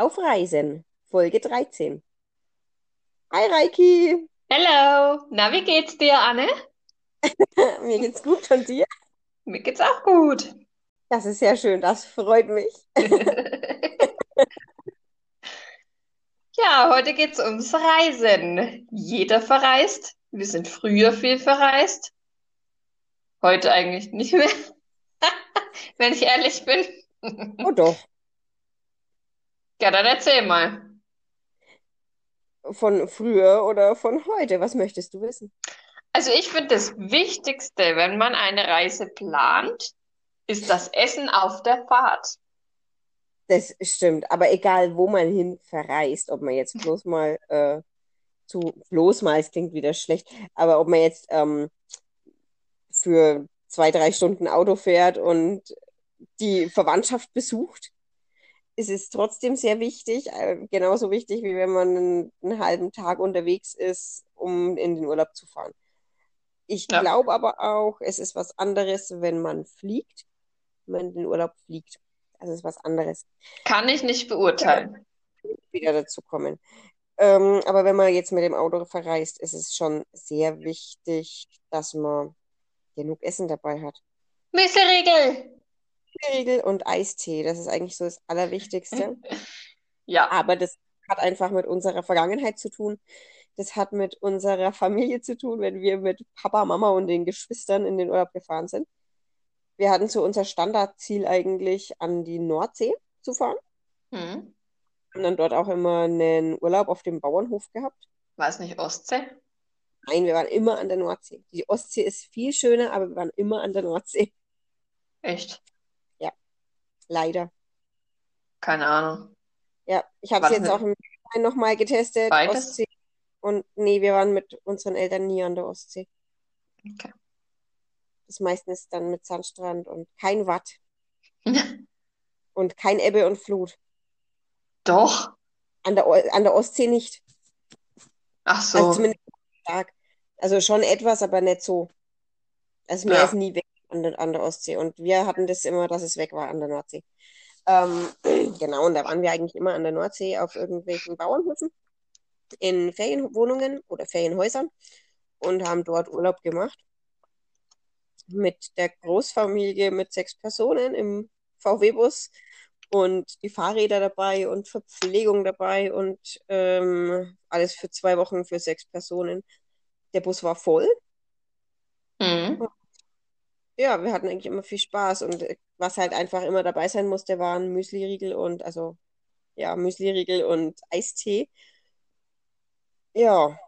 auf Reisen, Folge 13. Hi Reiki, Hallo, na, wie geht's dir, Anne? mir geht's gut und dir? Mir geht's auch gut. Das ist sehr schön, das freut mich. Ja, heute geht's ums Reisen. Jeder verreist. Wir sind früher viel verreist. Heute eigentlich nicht mehr, wenn ich ehrlich bin. Oh doch, Ja, dann erzähl mal. von früher oder von heute, was möchtest du wissen? Also ich finde, das Wichtigste, wenn man eine Reise plant, ist das Essen auf der Fahrt. Das stimmt, aber egal, wo man hin verreist, ob man jetzt bloß mal äh, zu, bloß mal, es klingt wieder schlecht, aber ob man jetzt ähm, für zwei, drei Stunden Auto fährt und die Verwandtschaft besucht, ist es trotzdem sehr wichtig, äh, genauso wichtig, wie wenn man einen, einen halben Tag unterwegs ist, um in den Urlaub zu fahren. Ich Ja, glaube aber auch, es ist was anderes, wenn man fliegt, wenn man in den Urlaub fliegt. Das ist was anderes. kann ich nicht Ja, beurteilen. wieder dazu kommen. Ähm, aber wenn man jetzt mit dem Auto verreist, ist es schon sehr wichtig, dass man genug Essen dabei hat. Müsli-Riegel! Regel und Eistee, das ist eigentlich so das Allerwichtigste. Ja. Aber das hat einfach mit unserer Vergangenheit zu tun. Das hat mit unserer Familie zu tun, wenn wir mit Papa, Mama und den Geschwistern in den Urlaub gefahren sind. Wir hatten so unser Standardziel eigentlich an die Nordsee zu fahren. Hm. Haben dann dort auch immer einen Urlaub auf dem Bauernhof gehabt. War es nicht Ostsee? Nein, wir waren immer an der Nordsee. Die Ostsee ist viel schöner, aber wir waren immer an der Nordsee. Echt? Leider. Keine Ahnung. Ja, ich habe es jetzt auch im nochmal getestet, beides? Ostsee. Und nee, wir waren mit unseren Eltern nie an der Ostsee. Okay. Das meistens dann mit Sandstrand und kein Watt und kein Ebbe und Flut. Doch. An der, O- an der Ostsee nicht. Ach Also so. zumindest nicht stark. Also schon etwas, aber nicht so. Meer ist Ja. nie weg an der, an der Ostsee. Und wir hatten das immer, dass es weg war an der Nordsee. Ähm, genau, und da waren wir eigentlich immer an der Nordsee auf irgendwelchen Bauernhöfen, in Ferienwohnungen oder Ferienhäusern und haben dort Urlaub gemacht mit der Großfamilie mit sechs Personen im VW-Bus und die Fahrräder dabei und Verpflegung dabei und ähm, alles für zwei Wochen für sechs Personen. Der Bus war voll. Hm. Ja, wir hatten eigentlich immer viel Spaß und äh, was halt einfach immer dabei sein musste, waren Müsli-Riegel und also ja, Müsli-Riegel und Eistee. Ja,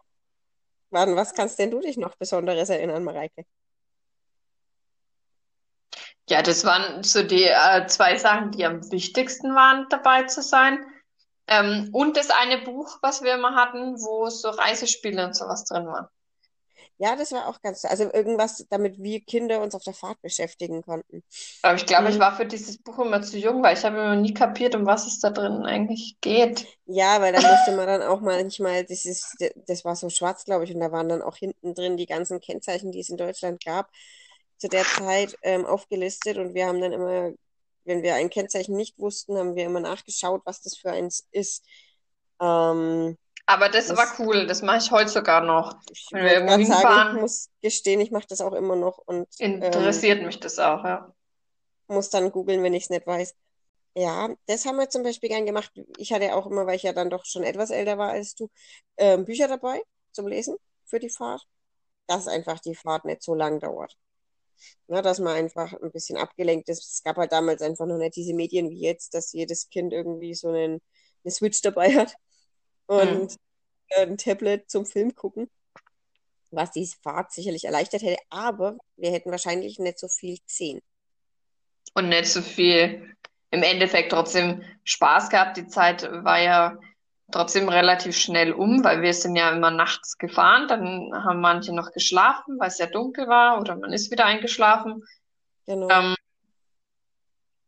wann, was kannst denn du dich noch Besonderes erinnern, Mareike? Ja, das waren so die äh, zwei Sachen, die am wichtigsten waren, dabei zu sein. Ähm, und das eine Buch, was wir immer hatten, wo so Reisespiele und sowas drin waren. Ja, das war auch ganz, also irgendwas, damit wir Kinder uns auf der Fahrt beschäftigen konnten. Aber ich glaube, ich Mhm. war für dieses Buch immer zu jung, weil ich habe immer nie kapiert, um was es da drin eigentlich geht. Ja, weil da musste man dann auch manchmal, das ist, das war so schwarz, glaube ich, und da waren dann auch hinten drin die ganzen Kennzeichen, die es in Deutschland gab, zu der Zeit ähm, aufgelistet und wir haben dann immer, wenn wir ein Kennzeichen nicht wussten, haben wir immer nachgeschaut, was das für eins ist. Ähm, Aber das war das, cool, das mache ich heute sogar noch. ich Wenn wir irgendwo gerade sagen, ich hinfahren, muss gestehen, ich mache das auch immer noch und ähm, interessiert mich das auch, ja. muss dann googeln, wenn ich es nicht weiß. Ja, das haben wir zum Beispiel gern gemacht. Ich hatte auch immer, weil ich ja dann doch schon etwas älter war als du, ähm, Bücher dabei zum Lesen für die Fahrt, dass einfach die Fahrt nicht so lang dauert. Ja, dass man einfach ein bisschen abgelenkt ist. Es gab halt damals einfach noch nicht diese Medien wie jetzt, dass jedes Kind irgendwie so einen, eine Switch dabei hat. Und äh, ein Tablet zum Film gucken, was die Fahrt sicherlich erleichtert hätte. Aber wir hätten wahrscheinlich nicht so viel gesehen. Und nicht so viel im Endeffekt trotzdem Spaß gehabt. Die Zeit war ja trotzdem relativ schnell um, weil wir sind ja immer nachts gefahren. Dann haben manche noch geschlafen, weil es ja dunkel war, oder man ist wieder eingeschlafen. Genau. Ähm,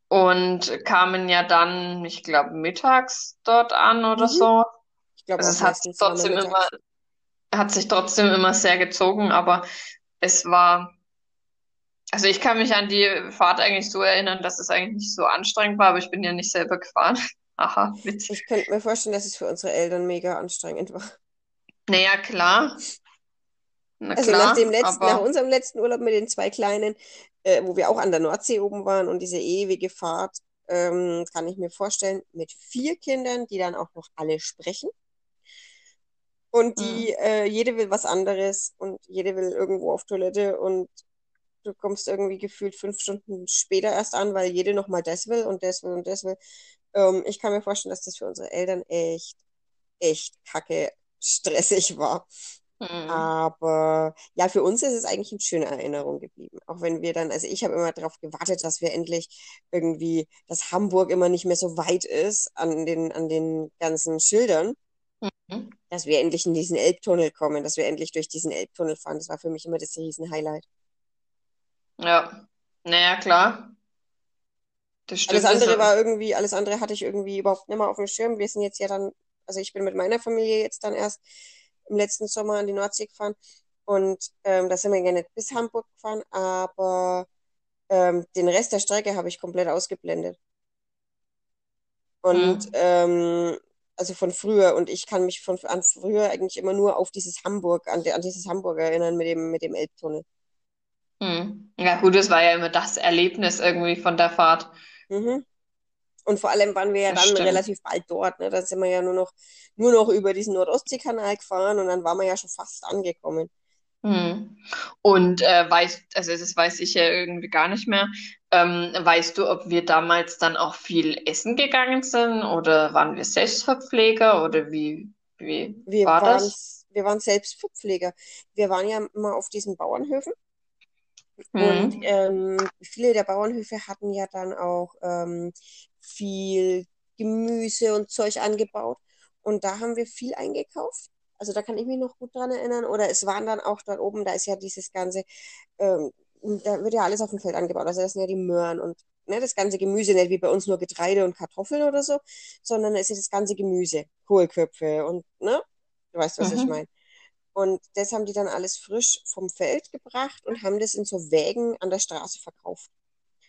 und kamen ja dann, ich glaube, mittags dort an oder Mhm. so. Ich glaube Also es hat sich trotzdem immer, hat sich trotzdem immer sehr gezogen, aber es war, also ich kann mich an die Fahrt eigentlich so erinnern, dass es eigentlich nicht so anstrengend war, aber ich bin ja nicht selber gefahren. Aha, witzig. Ich könnte mir vorstellen, dass es für unsere Eltern mega anstrengend war. Naja, klar. Na Also nach dem klar, letzten, nach aber unserem letzten Urlaub mit den zwei Kleinen, äh, wo wir auch an der Nordsee oben waren und diese ewige Fahrt, ähm, kann ich mir vorstellen, mit vier Kindern, die dann auch noch alle sprechen und die, hm, äh, jede will was anderes und jede will irgendwo auf Toilette und du kommst irgendwie gefühlt fünf Stunden später erst an, weil jede nochmal das will und das will und das will. Ähm, ich kann mir vorstellen, dass das für unsere Eltern echt, echt kacke stressig war. hm. Aber ja, für uns ist es eigentlich eine schöne Erinnerung geblieben. Auch wenn wir dann, also ich habe immer darauf gewartet, dass wir endlich irgendwie, dass Hamburg immer nicht mehr so weit ist an den, an den ganzen Schildern, hm. dass wir endlich in diesen Elbtunnel kommen, dass wir endlich durch diesen Elbtunnel fahren. Das war für mich immer das Riesen-Highlight. Ja, naja, klar, das Alles stimmt. andere Also, war irgendwie, alles andere hatte ich irgendwie überhaupt nicht mehr auf dem Schirm. Wir sind jetzt ja dann, also ich bin mit meiner Familie jetzt dann erst im letzten Sommer an die Nordsee gefahren und ähm, da sind wir nicht bis Hamburg gefahren, aber ähm, den Rest der Strecke habe ich komplett ausgeblendet. Und hm. ähm, also von früher und ich kann mich von an früher eigentlich immer nur auf dieses Hamburg, an, an dieses Hamburg erinnern mit dem, mit dem Elbtunnel. Hm. Ja, gut, das war ja immer das Erlebnis irgendwie von der Fahrt. Mhm. Und vor allem waren wir ja Das dann stimmt. relativ bald dort, ne? Da sind wir ja nur noch, nur noch über diesen Nordostseekanal gefahren und dann waren wir ja schon fast angekommen. Hm. Und äh, weißt, also das weiß ich ja irgendwie gar nicht mehr. Ähm, weißt du, ob wir damals dann auch viel essen gegangen sind oder waren wir Selbstverpfleger oder wie, wie Wir war waren, das? wir waren selbst Verpfleger. Wir waren ja immer auf diesen Bauernhöfen und Hm. ähm, viele der Bauernhöfe hatten ja dann auch ähm, viel Gemüse und Zeug angebaut und da haben wir viel eingekauft. Also da kann ich mich noch gut dran erinnern. Oder es waren dann auch dort oben, da ist ja dieses ganze, ähm, da wird ja alles auf dem Feld angebaut. Also das sind ja die Möhren und ne, das ganze Gemüse, nicht wie bei uns nur Getreide und Kartoffeln oder so, sondern da ist ja das ganze Gemüse, Kohlköpfe und ne, du weißt, was ich Mhm. meine. Und das haben die dann alles frisch vom Feld gebracht und haben das in so Wägen an der Straße verkauft.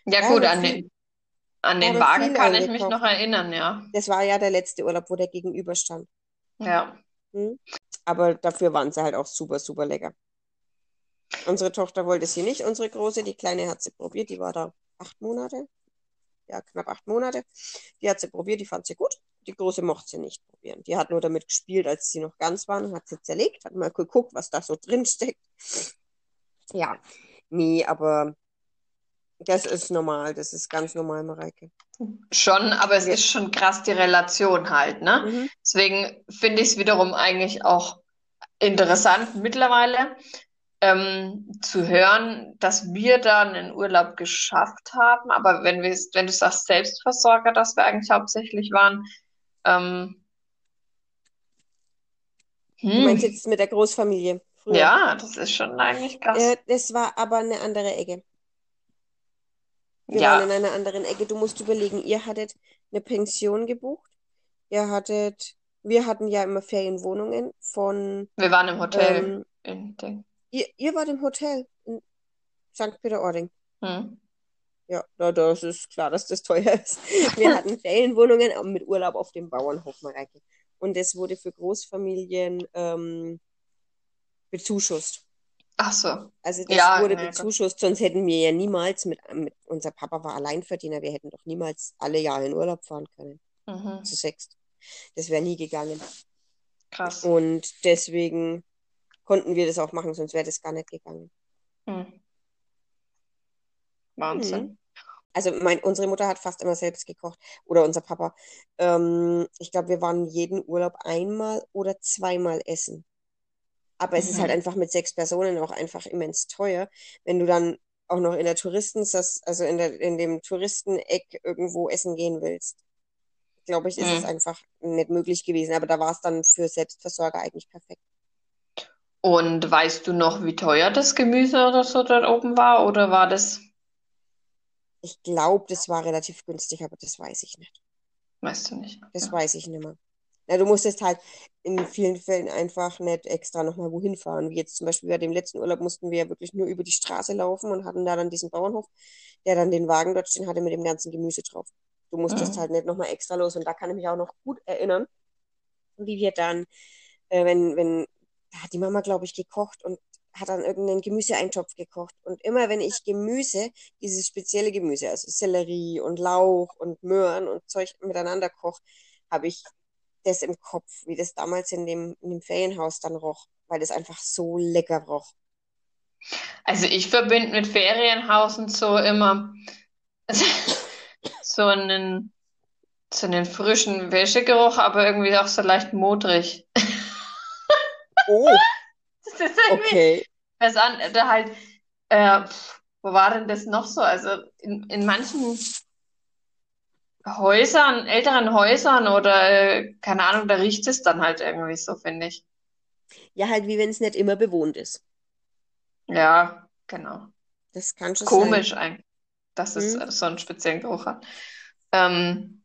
Ja haben gut, an viel, den, an den Wagen kann ich mich noch erinnern, ja. Das war ja der letzte Urlaub, wo der gegenüberstand. Ja. Hm? Aber dafür waren sie halt auch super, super lecker. Unsere Tochter wollte sie nicht, unsere Große, die Kleine hat sie probiert, die war da acht Monate, ja, knapp acht Monate. Die hat sie probiert, die fand sie gut. Die Große mochte sie nicht probieren. Die hat nur damit gespielt, als sie noch ganz waren, hat sie zerlegt, hat mal geguckt, was da so drin steckt. Ja, nee, aber das ist normal, das ist ganz normal, Mareike. Schon, aber es Wir, ist schon krass die Relation halt, ne? mhm, Deswegen finde ich es wiederum eigentlich auch interessant mittlerweile ähm, zu hören, dass wir da einen Urlaub geschafft haben. Aber wenn wir, wenn du sagst Selbstversorger, dass wir eigentlich hauptsächlich waren, ähm, du meinst hm, jetzt mit der Großfamilie früher. ja, das ist schon eigentlich Äh, krass. das war aber eine andere Ecke. Wir waren in Ja, einer anderen Ecke. Du musst überlegen, ihr hattet eine Pension gebucht. Ihr hattet, wir hatten ja immer Ferienwohnungen von, wir waren im Hotel ähm, in ihr, ihr wart im Hotel in St. Peter-Ording. Hm. Ja, da, das ist klar, dass das teuer ist. Wir hatten Ferienwohnungen mit Urlaub auf dem Bauernhof, Mareike. Und das wurde für Großfamilien ähm, bezuschusst. Ach so. Also das Ja, wurde gut. bezuschusst, sonst hätten wir ja niemals mit, mit, unser Papa war Alleinverdiener, wir hätten doch niemals alle Jahre in Urlaub fahren können. Zu Mhm. sechst. Das wäre nie gegangen. Krass. Und deswegen konnten wir das auch machen, sonst wäre das gar nicht gegangen. Hm. Hm. Wahnsinn. Also mein, unsere Mutter hat fast immer selbst gekocht oder unser Papa. Ähm, ich glaube, wir waren jeden Urlaub einmal oder zweimal essen. Aber es ist halt Mhm. einfach mit sechs Personen auch einfach immens teuer, wenn du dann auch noch in der Touristen, also in der, in dem Touristeneck irgendwo essen gehen willst. Glaube ich, ist es Hm. einfach nicht möglich gewesen. Aber da war es dann für Selbstversorger eigentlich perfekt. Und weißt du noch, wie teuer das Gemüse oder so dort oben war? Oder war das, Ich glaube, das war relativ günstig, aber das weiß ich nicht. weißt du nicht? Das Ja. weiß ich nicht mehr. Na, du musstest halt in vielen Fällen einfach nicht extra nochmal wohin fahren. Wie jetzt zum Beispiel bei dem letzten Urlaub mussten wir ja wirklich nur über die Straße laufen und hatten da dann diesen Bauernhof, der dann den Wagen dort stehen hatte mit dem ganzen Gemüse drauf. du musstest Mhm. halt nicht nochmal extra los. Und da kann ich mich auch noch gut erinnern, wie wir dann, äh, wenn, wenn, da hat die Mama, glaube ich, gekocht und hat dann irgendeinen Gemüseeintopf gekocht. Und immer wenn ich Gemüse, dieses spezielle Gemüse, also Sellerie und Lauch und Möhren und Zeug miteinander koche, habe ich das im Kopf, wie das damals in dem, in dem Ferienhaus dann roch, weil das einfach so lecker roch. Also ich verbinde mit Ferienhaus und so immer so einen, so einen frischen Wäschegeruch, aber irgendwie auch so leicht modrig. Oh, Das ist irgendwie okay. was an, da halt, äh, wo war denn das noch so? Also in, in manchen Häusern, älteren Häusern oder äh, keine Ahnung, da riecht es dann halt irgendwie so, finde ich. Ja, halt wie wenn es nicht immer bewohnt ist. Ja, genau. Das kann schon sein. Komisch eigentlich, dass es Hm? äh, so einen speziellen Geruch hat. Ähm,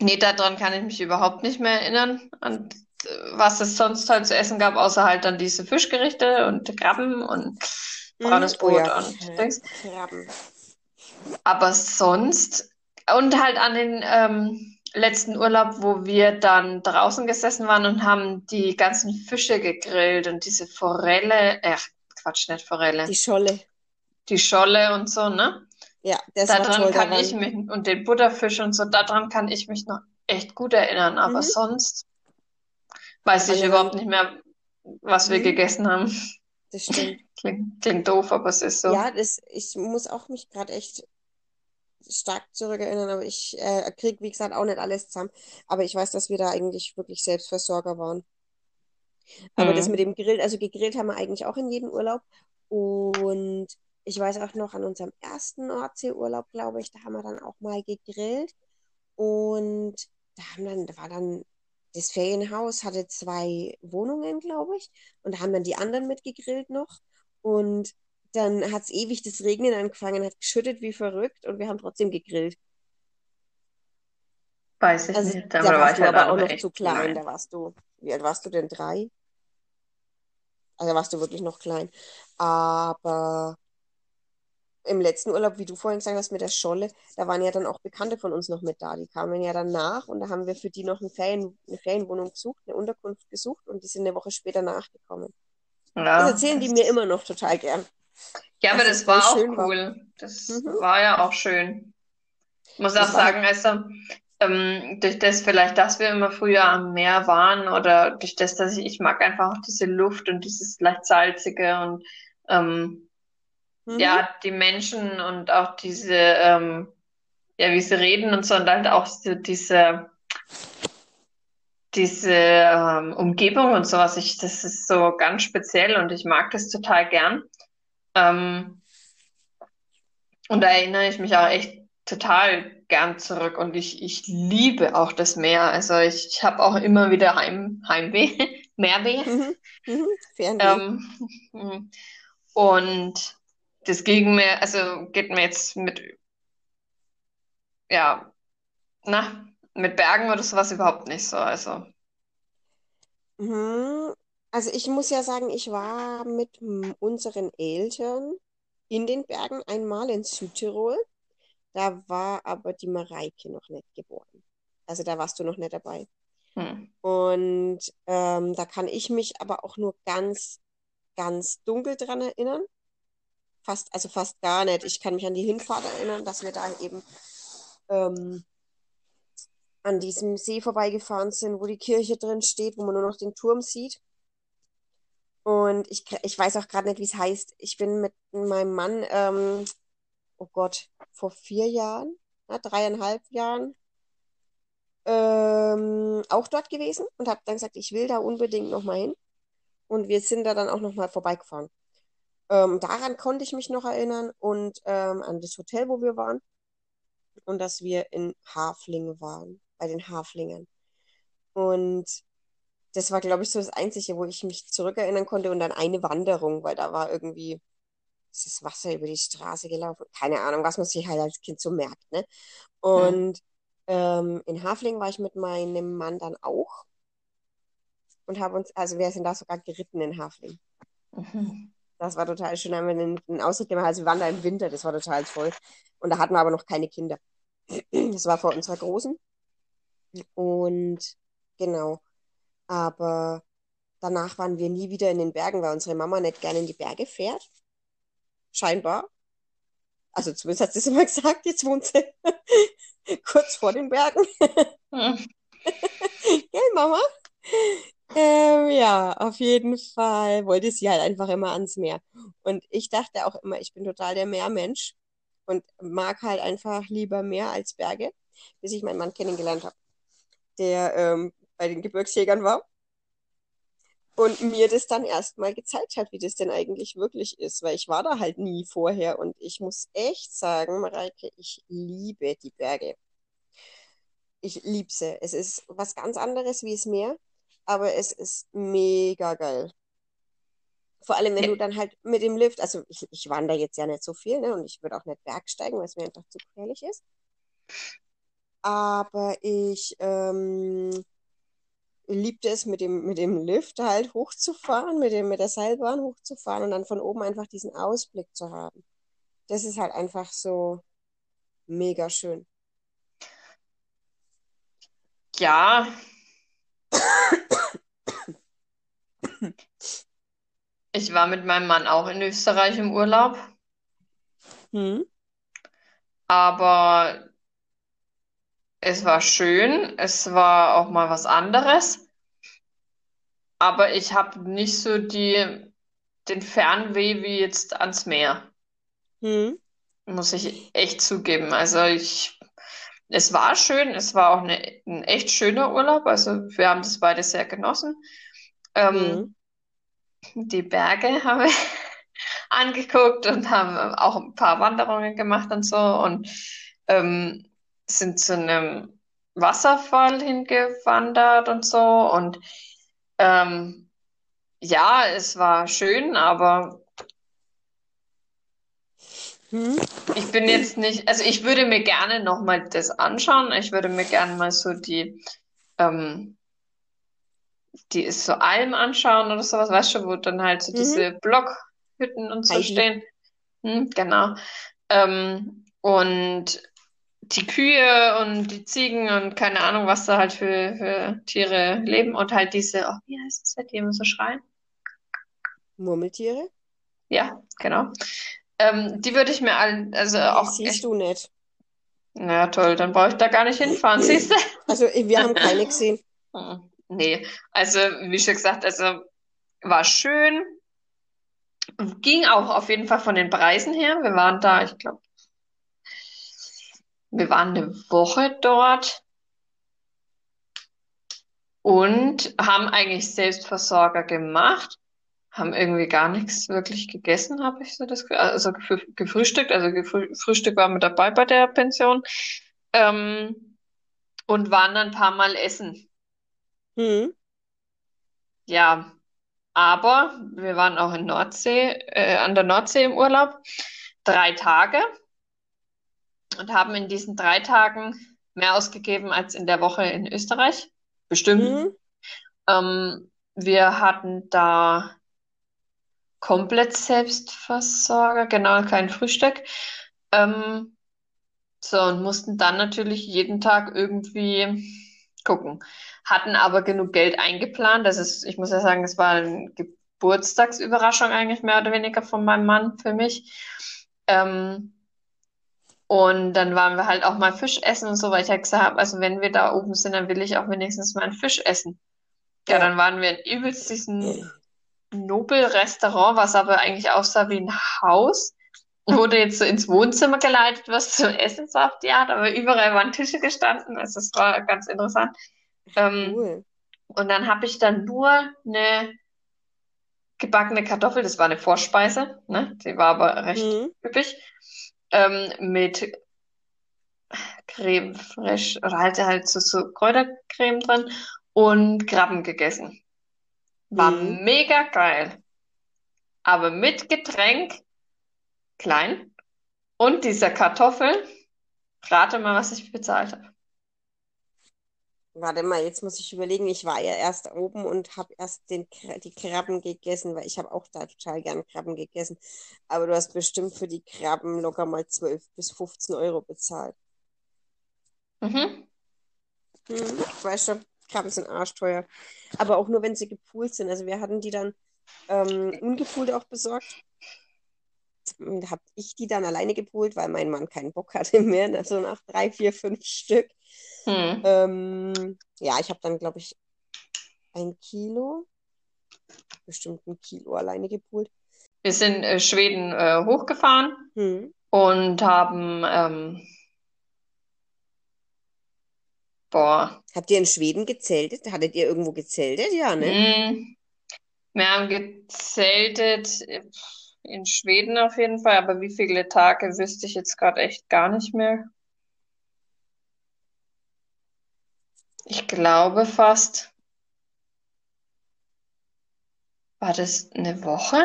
nee, daran kann ich mich überhaupt nicht mehr erinnern, an äh, was es sonst halt zu essen gab, außer halt dann diese Fischgerichte und Krabben und Mhm. braunes Oh Brot ja, und. Krabben. Aber sonst, und halt an den ähm, letzten Urlaub, wo wir dann draußen gesessen waren und haben die ganzen Fische gegrillt und diese Forelle, äh, Quatsch, nicht Forelle, Die Scholle. die Scholle und so, ne? Ja, das war Daran toll. Da kann ich waren, mich, und den Butterfisch und so, daran kann ich mich noch echt gut erinnern, aber mhm. sonst weiß ich ja überhaupt nicht mehr, was wir mhm. gegessen haben. Das stimmt. Klingt, klingt doof, aber es ist so. Ja, das, ich muss auch mich gerade echt stark zurückerinnern, aber ich äh, krieg, wie gesagt, auch nicht alles zusammen. Aber ich weiß, dass wir da eigentlich wirklich Selbstversorger waren. Aber das mit dem Grill, also gegrillt haben wir eigentlich auch in jedem Urlaub. Und ich weiß auch noch an unserem ersten Nordseeurlaub, glaube ich, da haben wir dann auch mal gegrillt. Und da haben dann, da war dann, das Ferienhaus hatte zwei Wohnungen, glaube ich. Und da haben dann die anderen mitgegrillt noch. Und dann hat es ewig das Regnen angefangen, hat geschüttet wie verrückt und wir haben trotzdem gegrillt. Weiß ich Also nicht, da da war warst ich du halt aber auch noch zu klein. klein. Da warst du, wie alt warst du denn? Drei? Also da warst du wirklich noch klein. Aber im letzten Urlaub, wie du vorhin gesagt hast, mit der Scholle, da waren ja dann auch Bekannte von uns noch mit da. Die kamen ja dann nach und da haben wir für die noch eine Ferien, eine Ferienwohnung gesucht, eine Unterkunft gesucht und die sind eine Woche später nachgekommen. Das Ja, erzählen die das mir immer noch total gern, ja, aber das es voll war auch schön war. cool. Das Mhm. war ja auch schön. Ich muss auch Das halt, sagen, also, ähm, durch das vielleicht, dass wir immer früher am Meer waren oder durch das, dass ich, ich mag einfach auch diese Luft und dieses leicht salzige und ähm, mhm, ja, die Menschen und auch diese, ähm, ja, wie sie reden und so und halt auch so diese, diese ähm, Umgebung und sowas. Ich, das ist so ganz speziell und ich mag das total gern. Ähm, und da erinnere ich mich auch echt total gern zurück und ich, ich liebe auch das Meer. Also ich, ich habe auch immer wieder Heim, Heimweh, Meerweh. mhm, Fernweh. Ähm, und das ging mir, also geht mir jetzt mit, ja, na, mit Bergen oder sowas überhaupt nicht so. Also, Mhm. Also ich muss ja sagen, ich war mit unseren Eltern in den Bergen einmal in Südtirol. Da war aber die Mareike noch nicht geboren. Also da warst du noch nicht dabei. hm. Und ähm, da kann ich mich aber auch nur ganz, ganz dunkel dran erinnern. Fast, also fast gar nicht. Ich kann mich an die Hinfahrt erinnern, dass wir da eben ähm, an diesem See vorbeigefahren sind, wo die Kirche drin steht, wo man nur noch den Turm sieht. Und ich, ich weiß auch gerade nicht, wie es heißt. Ich bin mit meinem Mann, ähm, oh Gott, vor vier Jahren, na, dreieinhalb Jahren, ähm, auch dort gewesen und habe dann gesagt, ich will da unbedingt nochmal hin. Und wir sind da dann auch nochmal vorbeigefahren. Ähm, daran konnte ich mich noch erinnern und ähm, an das Hotel, wo wir waren und dass wir in Hafling waren, bei den Haflingern. Und das war, glaube ich, so das Einzige, wo ich mich zurückerinnern konnte und dann eine Wanderung, weil da war irgendwie ist das Wasser über die Straße gelaufen. Keine Ahnung, was man sich halt als Kind so merkt, ne? Und ähm, in Hafling war ich mit meinem Mann dann auch und haben uns, also wir sind da sogar geritten in Hafling. Mhm. Das war total schön. Da haben wir einen, einen Ausritt gemacht. Also wir waren da im Winter, das war total toll. Und da hatten wir aber noch keine Kinder. Das war vor unserer Großen. Und genau. Aber danach waren wir nie wieder in den Bergen, weil unsere Mama nicht gerne in die Berge fährt. Scheinbar. Also zumindest hat sie es immer gesagt, jetzt wohnt sie kurz vor den Bergen. Hm. Gell, Mama? Ähm, ja, auf jeden Fall wollte sie halt einfach immer ans Meer. Und ich dachte auch immer, ich bin total der Meermensch und mag halt einfach lieber Meer als Berge, bis ich meinen Mann kennengelernt habe, der ähm, bei den Gebirgsjägern war und mir das dann erstmal gezeigt hat, wie das denn eigentlich wirklich ist, weil ich war da halt nie vorher und ich muss echt sagen, Mareike, ich liebe die Berge. Ich liebe sie. Es ist was ganz anderes wie das Meer, aber es ist mega geil. Vor allem, wenn du dann halt mit dem Lift, also ich, ich wandere jetzt ja nicht so viel, ne, und ich würde auch nicht bergsteigen, weil es mir einfach zu gefährlich ist. Aber ich ähm, liebte es, mit dem, mit dem Lift halt hochzufahren, mit, dem, mit der Seilbahn hochzufahren und dann von oben einfach diesen Ausblick zu haben. Das ist halt einfach so mega schön. Ja. Ich war mit meinem Mann auch in Österreich im Urlaub. Hm. Aber es war schön, es war auch mal was anderes, aber ich habe nicht so die, den Fernweh wie jetzt ans Meer. Hm. Muss ich echt zugeben. Also ich, es war schön, es war auch eine, ein echt schöner Urlaub. Also wir haben das beide sehr genossen. Ähm, hm. Die Berge haben wir angeguckt und haben auch ein paar Wanderungen gemacht und so und ähm, sind zu einem Wasserfall hingewandert und so. Und ähm, ja, es war schön, aber hm? ich bin jetzt nicht, also ich würde mir gerne nochmal das anschauen. Ich würde mir gerne mal so die, ähm, die ist so Alm anschauen oder sowas, weißt du, wo dann halt so mhm. diese Blockhütten und so Heidi. stehen. Hm, genau. Ähm, und die Kühe und die Ziegen und keine Ahnung, was da halt für, für Tiere leben und halt diese, oh, wie heißt es, die immer so schreien? Murmeltiere? Ja, genau. Ähm, die würde ich mir allen, also die auch. Siehst echt... du nicht. Na toll, dann brauche ich da gar nicht hinfahren, siehst du? Also wir haben keine gesehen. Nee, also wie schon gesagt, also war schön. Ging auch auf jeden Fall von den Preisen her. Wir waren da, ich glaube, wir waren eine Woche dort und haben eigentlich Selbstversorger gemacht, haben irgendwie gar nichts wirklich gegessen, habe ich so das. Also gefrühstückt, also Frühstück war mit dabei bei der Pension ähm, und waren dann ein paar Mal essen. Hm. Ja, aber wir waren auch in Nordsee, äh, an der Nordsee im Urlaub, drei Tage und haben in diesen drei Tagen mehr ausgegeben als in der Woche in Österreich. Bestimmt. Mhm. Ähm, wir hatten da komplett Selbstversorger, genau, kein Frühstück. Ähm, so, und mussten dann natürlich jeden Tag irgendwie gucken. Hatten aber genug Geld eingeplant. Das ist, ich muss ja sagen, es war eine Geburtstagsüberraschung eigentlich mehr oder weniger von meinem Mann für mich. Ähm, und dann waren wir halt auch mal Fisch essen und so, weil ich halt gesagt habe, also wenn wir da oben sind, dann will ich auch wenigstens mal einen Fisch essen. Ja, ja dann waren wir in übelst diesem Nobel-Restaurant, was aber eigentlich aussah wie ein Haus. Wurde jetzt so ins Wohnzimmer geleitet, was zu essen so auf die Art, aber überall waren Tische gestanden. Also es war ganz interessant. Ähm, cool. Und dann habe ich dann nur eine gebackene Kartoffel, das war eine Vorspeise, ne? Die war aber recht mhm. üppig ähm, mit Creme fraiche oder halt, halt so, so Kräutercreme drin und Krabben gegessen. War mhm. mega geil. Aber mit Getränk, klein, und dieser Kartoffel, rate mal, was ich bezahlt habe. Warte mal, jetzt muss ich überlegen. Ich war ja erst oben und habe erst den, die Krabben gegessen, weil ich habe auch da total gern Krabben gegessen. Aber du hast bestimmt für die Krabben locker mal 12 bis 15 Euro bezahlt. Mhm. Hm, ich weiß schon, Krabben sind arschteuer. Aber auch nur, wenn sie gepoolt sind. Also wir hatten die dann ähm, ungepoolt auch besorgt. Und habe ich die dann alleine gepoolt, weil mein Mann keinen Bock hatte mehr. Also nach drei, vier, fünf Stück. Hm. Ähm, ja, ich habe dann, glaube ich, ein Kilo, bestimmt ein Kilo alleine gepoolt. Wir sind äh, Schweden äh, hochgefahren Hm. und haben, ähm, boah, Habt ihr in Schweden gezeltet? Hattet ihr irgendwo gezeltet? Ja, ne? hm, wir haben gezeltet äh, in Schweden auf jeden Fall, aber wie viele Tage wüsste ich jetzt gerade echt gar nicht mehr. Ich glaube fast, war das eine Woche?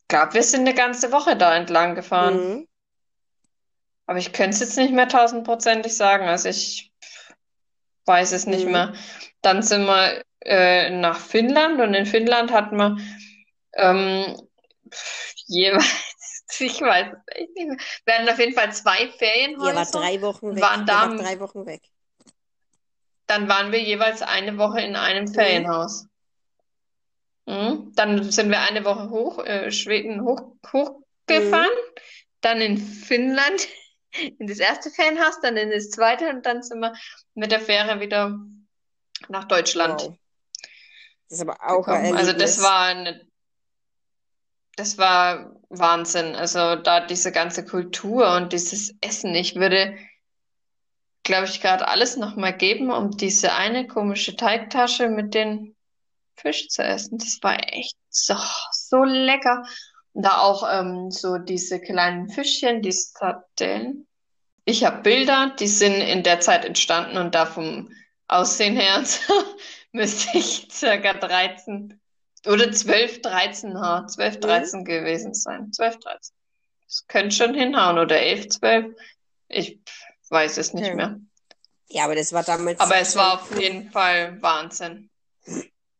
Ich glaube, wir sind eine ganze Woche da entlang gefahren. Mhm. Aber ich könnte es jetzt nicht mehr tausendprozentig sagen. Also ich weiß es nicht Mhm. mehr. Dann sind wir äh, nach Finnland und in Finnland hatten wir ähm, jeweils, ich weiß es echt nicht mehr. Wir hatten auf jeden Fall zwei Ihr wart Ferienhäuser drei Wochen weg. waren Ihr da, drei Wochen weg. dann waren wir jeweils eine Woche in einem Mhm. Ferienhaus. Mhm. Dann sind wir eine Woche hoch, äh, Schweden hoch, Mhm. hochgefahren, dann in Finnland in das erste Ferienhaus, dann in das zweite und dann sind wir mit der Fähre wieder nach Deutschland Wow. Das ist aber auch ein. Also das war eine, das war Wahnsinn. Also da diese ganze Kultur und dieses Essen. Ich würde, glaube ich, gerade alles nochmal geben, um diese eine komische Teigtasche mit den Fisch zu essen. Das war echt so, so lecker. Und da auch ähm, so diese kleinen Fischchen, die Sardellen. Ich habe Bilder, die sind in der Zeit entstanden und da vom Aussehen her so müsste ich circa 13 oder 12, 13, ha, 12, Mhm. 13 gewesen sein. 12, 13. Das könnte schon hinhauen oder 11, 12. Ich weiß es nicht Okay. mehr. Ja, aber das war damals Aber es war auf jeden Fall Wahnsinn.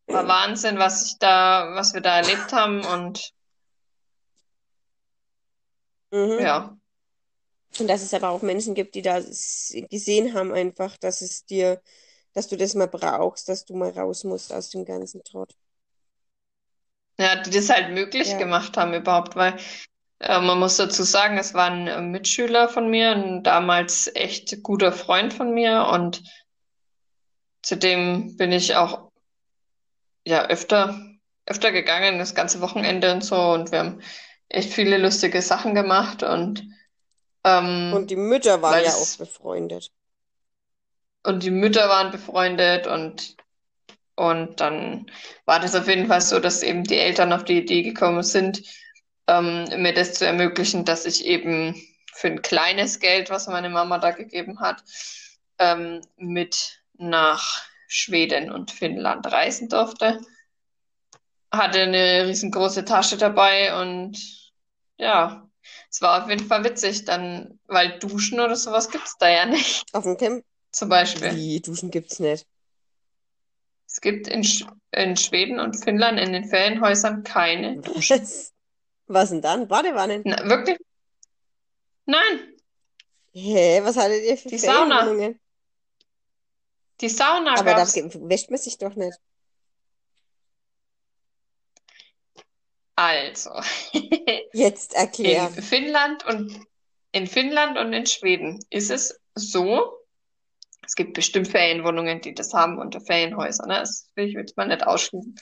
War Wahnsinn, was ich da, was wir da erlebt haben und Mhm. ja. Und dass es aber auch Menschen gibt, die da gesehen haben einfach, dass es dir, dass du das mal brauchst, dass du mal raus musst aus dem ganzen Trott. Ja, die das halt möglich Ja. gemacht haben überhaupt, weil äh, man muss dazu sagen, es war ein äh, Mitschüler von mir, ein damals echt guter Freund von mir und zudem bin ich auch ja öfter öfter gegangen, das ganze Wochenende und so und wir haben echt viele lustige Sachen gemacht und ähm, Und die Mütter waren weil ja es auch befreundet. und die Mütter waren befreundet und und dann war das auf jeden Fall so, dass eben die Eltern auf die Idee gekommen sind, ähm, mir das zu ermöglichen, dass ich eben für ein kleines Geld, was meine Mama da gegeben hat, ähm, mit nach Schweden und Finnland reisen durfte. Hatte eine riesengroße Tasche dabei und ja, es war auf jeden Fall witzig, dann, weil Duschen oder sowas gibt's da ja nicht, Auf dem Camp? zum Beispiel. Wie, Duschen gibt's nicht. Es gibt in, Sch in Schweden und Finnland in den Ferienhäusern keine Duschen. Was? Was denn dann? Badewannen? Na, wirklich? Nein, Hä, was hattet ihr für die Sauna. Die Sauna Aber da gab's. ge- wäscht man sich doch nicht. Also, Jetzt in erklär. Finnland und in Finnland und in Schweden ist es so, es gibt bestimmt Ferienwohnungen, die das haben unter Ferienhäusern, ne? Das will ich jetzt mal nicht ausschließen.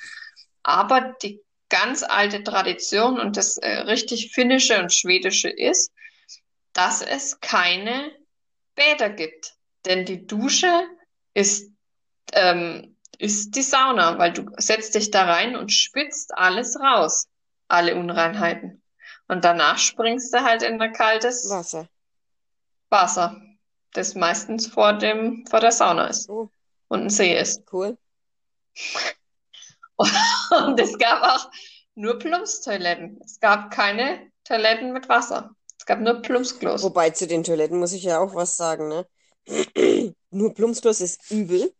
Aber die ganz alte Tradition und das äh, richtig Finnische und Schwedische ist, dass es keine Bäder gibt. Denn die Dusche ist, ähm, ist die Sauna, weil du setzt dich da rein und spitzt alles raus, alle Unreinheiten. Und danach springst du halt in ein kaltes Wasser. Wasser, das meistens vor dem, vor der Sauna ist Oh, und ein See ist. cool. Und es gab auch nur Plumpstoiletten. Es gab keine Toiletten mit Wasser. Es gab nur Plumpsklos. Wobei zu den Toiletten muss ich ja auch was sagen, ne? Nur Plumpsklos ist übel.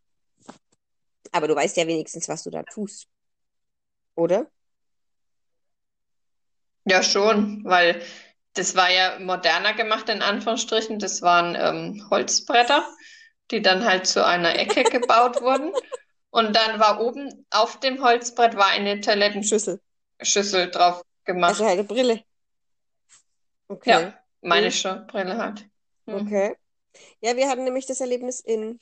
Aber du weißt ja wenigstens, was du da tust. Oder? Ja, schon, weil das war ja moderner gemacht, in Anführungsstrichen. Das waren ähm, Holzbretter, die dann halt zu einer Ecke gebaut wurden. Und dann war oben auf dem Holzbrett war eine Toilettenschüssel Schüssel drauf gemacht. Also halt eine Brille. Okay. Ja, meine mhm. Brille halt. Mhm. Okay. Ja, wir hatten nämlich das Erlebnis in,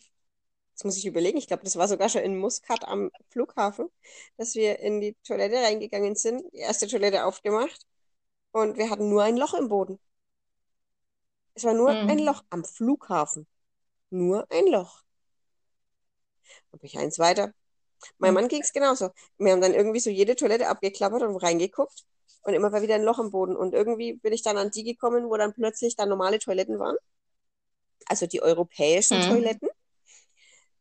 jetzt muss ich überlegen, ich glaube, das war sogar schon in Muscat am Flughafen, dass wir in die Toilette reingegangen sind, die erste Toilette aufgemacht und wir hatten nur ein Loch im Boden. Es war nur mhm. ein Loch am Flughafen. Nur ein Loch. Und ich eins weiter. Mein mhm. Mann ging es genauso. Wir haben dann irgendwie so jede Toilette abgeklappert und reingeguckt und immer war wieder ein Loch im Boden. Und irgendwie bin ich dann an die gekommen, wo dann plötzlich dann normale Toiletten waren. Also die europäischen mhm. Toiletten.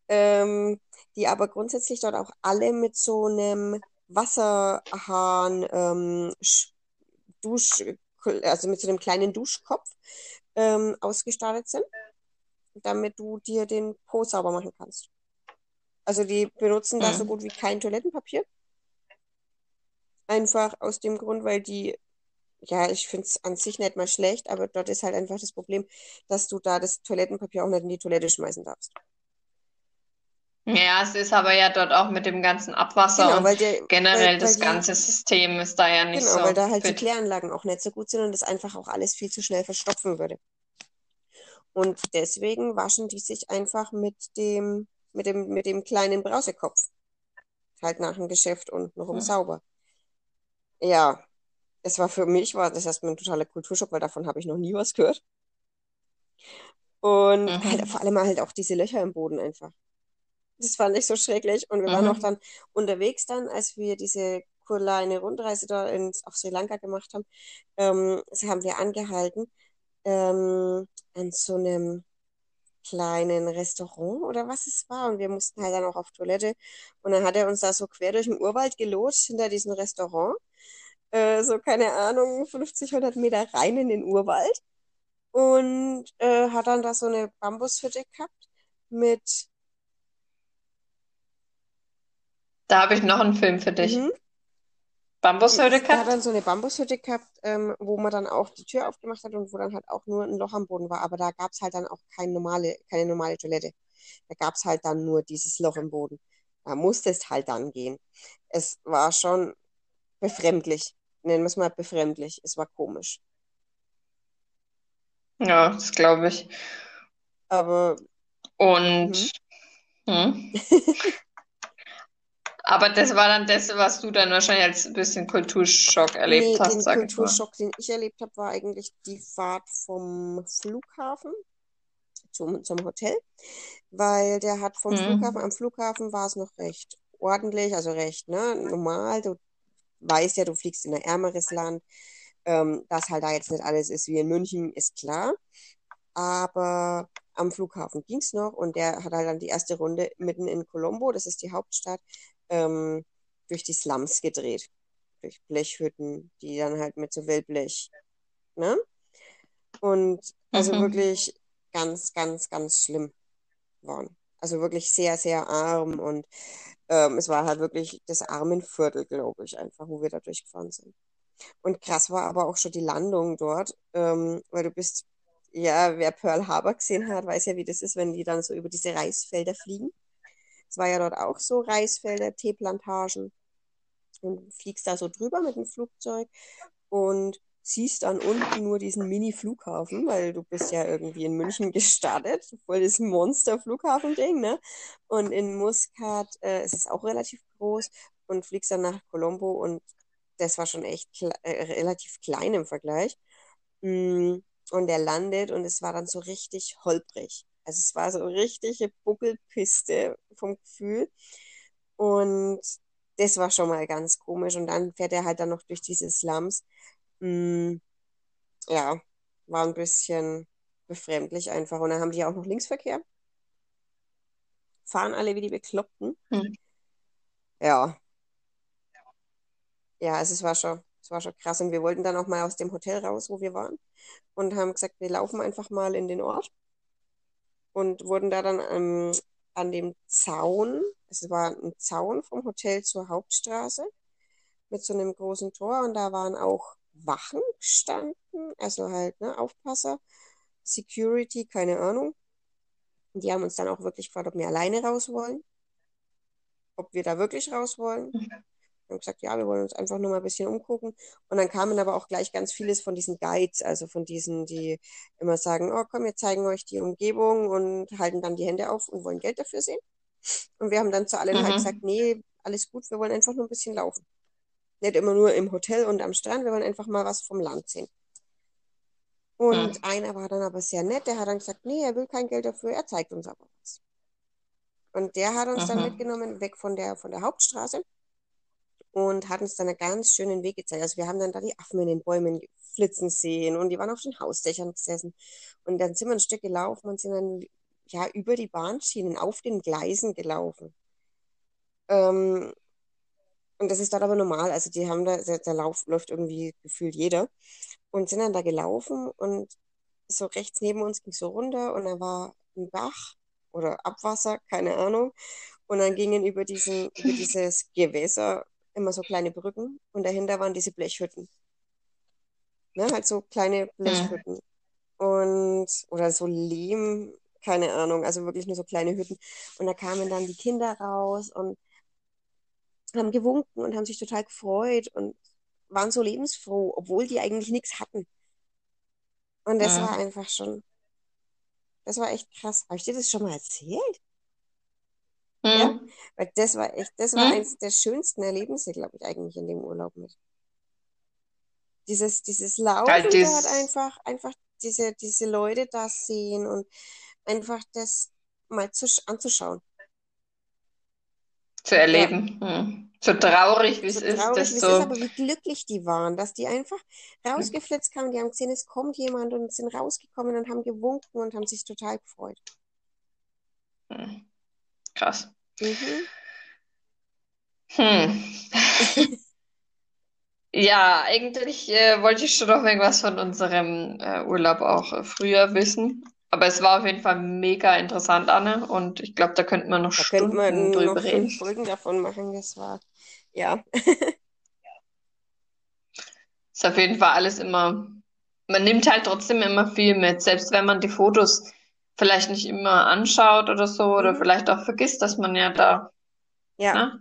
Ähm, die aber grundsätzlich dort auch alle mit so einem Wasserhahn ähm, Dusch, also mit so einem kleinen Duschkopf ähm, ausgestattet sind, damit du dir den Po sauber machen kannst. Also die benutzen da so mhm. gut wie kein Toilettenpapier. Einfach aus dem Grund, weil die, ja, ich finde es an sich nicht mal schlecht, aber dort ist halt einfach das Problem, dass du da das Toilettenpapier auch nicht in die Toilette schmeißen darfst. Ja, es ist aber ja dort auch mit dem ganzen Abwasser genau, und der, generell weil, das weil ganze die, System ist da ja nicht genau, so. Genau, weil da halt fit. die Kläranlagen auch nicht so gut sind und das einfach auch alles viel zu schnell verstopfen würde. Und deswegen waschen die sich einfach mit dem, mit dem, mit dem kleinen Brausekopf. Halt nach dem Geschäft und noch um hm. sauber. Ja, es war für mich, war das erstmal ein totaler Kulturschock, weil davon habe ich noch nie was gehört. Und mhm. halt, vor allem halt auch diese Löcher im Boden einfach. Das fand ich so schrecklich. Und wir mhm. waren auch dann unterwegs dann, als wir diese kleine Rundreise da ins, auf Sri Lanka gemacht haben, ähm, haben wir angehalten ähm, an so einem kleinen Restaurant oder was es war. Und wir mussten halt dann auch auf Toilette. Und dann hat er uns da so quer durch den Urwald gelotst hinter diesem Restaurant. Äh, so, keine Ahnung, 50, 100 Meter rein in den Urwald. Und äh, hat dann da so eine Bambushütte gehabt mit Da habe ich noch einen Film für dich. Mhm. Bambushütte gehabt? Hat dann so eine Bambushütte gehabt, ähm, wo man dann auch die Tür aufgemacht hat und wo dann halt auch nur ein Loch am Boden war. Aber da gab es halt dann auch keine normale, keine normale Toilette. Da gab es halt dann nur dieses Loch im Boden. Da musste es halt dann gehen. Es war schon befremdlich. Nennen wir es mal befremdlich. Es war komisch. Ja, das glaube ich. Aber. Und. Mhm. Hm? Aber das war dann das, was du dann wahrscheinlich als ein bisschen Kulturschock erlebt nee, hast, den sag Kulturschock, ich den ich erlebt habe, war eigentlich die Fahrt vom Flughafen zum, zum Hotel, weil der hat vom mhm. Flughafen, am Flughafen war es noch recht ordentlich, also recht ne, normal. Du weißt ja, du fliegst in ein ärmeres Land, ähm, dass halt da jetzt nicht alles ist wie in München, ist klar. Aber am Flughafen ging es noch und der hat halt dann die erste Runde mitten in Colombo, das ist die Hauptstadt, ähm, durch die Slums gedreht. Durch Blechhütten, die dann halt mit so Wellblech, ne? Und also mhm. wirklich ganz, ganz, ganz schlimm waren. Also wirklich sehr, sehr arm und ähm, es war halt wirklich das Armenviertel, glaube ich, einfach, wo wir da durchgefahren sind. Und krass war aber auch schon die Landung dort, ähm, weil du bist, ja, wer Pearl Harbor gesehen hat, weiß ja, wie das ist, wenn die dann so über diese Reisfelder fliegen. Es war ja dort auch so Reisfelder, Teeplantagen. Und fliegst da so drüber mit dem Flugzeug und siehst dann unten nur diesen Mini-Flughafen, weil du bist ja irgendwie in München gestartet, voll das Monster-Flughafen-Ding, ne? Und in Muscat äh, ist es auch relativ groß und fliegst dann nach Colombo und das war schon echt kle äh, relativ klein im Vergleich. Mm, und er landet und es war dann so richtig holprig. Also es war so eine richtige Buckelpiste vom Gefühl. Und das war schon mal ganz komisch. Und dann fährt er halt dann noch durch diese Slums. Hm, ja, war ein bisschen befremdlich einfach. Und dann haben die ja auch noch Linksverkehr. Fahren alle wie die Bekloppten. Hm. Ja. Ja, also es war schon, es war schon krass. Und wir wollten dann auch mal aus dem Hotel raus, wo wir waren. Und haben gesagt, wir laufen einfach mal in den Ort und wurden da dann ähm, an dem Zaun, es war ein Zaun vom Hotel zur Hauptstraße mit so einem großen Tor und da waren auch Wachen gestanden, also halt, ne, Aufpasser, Security, keine Ahnung. Und die haben uns dann auch wirklich gefragt, ob wir alleine raus wollen. Ob wir da wirklich raus wollen. Wir haben gesagt, ja, wir wollen uns einfach nur mal ein bisschen umgucken. Und dann kamen aber auch gleich ganz vieles von diesen Guides, also von diesen, die immer sagen, oh komm, wir zeigen euch die Umgebung und halten dann die Hände auf und wollen Geld dafür sehen. Und wir haben dann zu allen halt Mhm. gesagt, nee, alles gut, wir wollen einfach nur ein bisschen laufen. Nicht immer nur im Hotel und am Strand, wir wollen einfach mal was vom Land sehen. Und Mhm. einer war dann aber sehr nett, der hat dann gesagt, nee, er will kein Geld dafür, er zeigt uns aber was. Und der hat uns dann Mhm. mitgenommen, weg von der, von der Hauptstraße und hat uns dann einen ganz schönen Weg gezeigt. Also wir haben dann da die Affen in den Bäumen flitzen sehen und die waren auf den Hausdächern gesessen. Und dann sind wir ein Stück gelaufen und sind dann ja über die Bahnschienen auf den Gleisen gelaufen. Ähm, und das ist dort aber normal. Also die haben da, der, Lauf läuft irgendwie gefühlt jeder. Und sind dann da gelaufen und so rechts neben uns ging so runter und da war ein Bach oder Abwasser, keine Ahnung. Und dann gingen über diesen, über dieses Gewässer immer so kleine Brücken und dahinter waren diese Blechhütten. Ne, halt so kleine. Blechhütten. Und, oder so Lehm, keine Ahnung, also wirklich nur so kleine Hütten. Und da kamen dann die Kinder raus und haben gewunken und haben sich total gefreut und waren so lebensfroh, obwohl die eigentlich nichts hatten. Und das war Mhm. einfach schon, das war echt krass. Habe ich dir das schon mal erzählt? Ja? Mhm. Weil das war echt, das war Mhm. eins der schönsten Erlebnisse, glaube ich, eigentlich in dem Urlaub mit. Dieses, dieses Laufen Halt dort einfach, einfach diese, diese Leute da sehen und einfach das mal zu, anzuschauen. zu Ja, erleben. Mhm. So traurig, wie es so ist, traurig wie es ist, desto. aber wie glücklich die waren, dass die einfach rausgeflitzt kamen, die haben gesehen, es kommt jemand und sind rausgekommen und haben gewunken und haben sich total gefreut. Mhm. Krass. Mhm. Hm. Ja, eigentlich äh, wollte ich schon noch irgendwas von unserem äh, Urlaub auch äh, früher wissen. Aber es war auf jeden Fall mega interessant, Anne. Und ich glaube, da könnten wir noch Da Stunden noch drüber fünf reden. Folgen davon machen, das war, ja. Ist auf jeden Fall alles immer, man nimmt halt trotzdem immer viel mit, selbst wenn man die Fotos vielleicht nicht immer anschaut oder so, oder Mhm. vielleicht auch vergisst, dass man ja da, Ja, ne,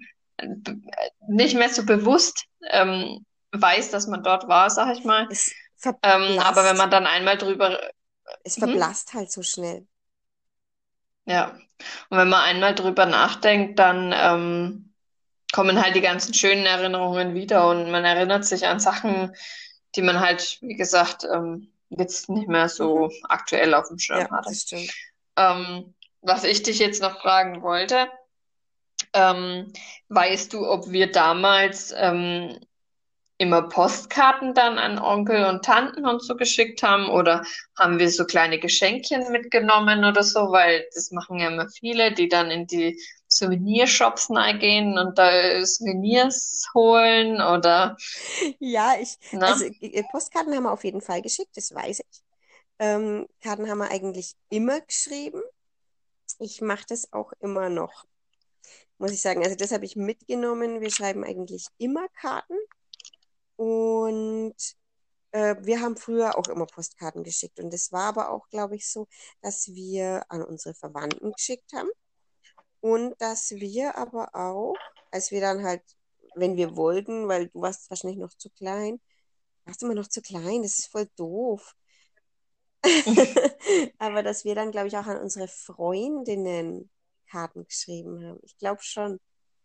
nicht mehr so bewusst ähm, weiß, dass man dort war, sag ich mal. Ähm, aber wenn man dann einmal drüber, es hm? verblasst halt so schnell. Ja. Und wenn man einmal drüber nachdenkt, dann ähm, kommen halt die ganzen schönen Erinnerungen wieder und man erinnert sich an Sachen, die man halt, wie gesagt, ähm, jetzt nicht mehr Mhm. so aktuell auf dem Schirm Ja, hatte. das stimmt. Ähm, was ich dich jetzt noch fragen wollte, ähm, weißt du, ob wir damals ähm, immer Postkarten dann an Onkel und Tanten und so geschickt haben oder haben wir so kleine Geschenkchen mitgenommen oder so, weil das machen ja immer viele, die dann in die Souvenirshops gehen und da Souvenirs holen oder, Ja, ich, also ne? äh, Postkarten haben wir auf jeden Fall geschickt, das weiß ich. Ähm, Karten haben wir eigentlich immer geschrieben. Ich mache das auch immer noch, muss ich sagen. Also das habe ich mitgenommen. Wir schreiben eigentlich immer Karten und äh, wir haben früher auch immer Postkarten geschickt. Und das war aber auch, glaube ich, so, dass wir an unsere Verwandten geschickt haben und dass wir aber auch, als wir dann halt, wenn wir wollten, weil du warst wahrscheinlich noch zu klein, warst immer noch zu klein, das ist voll doof. Aber dass wir dann, glaube ich, auch an unsere Freundinnen Karten geschrieben haben. Ich glaube schon.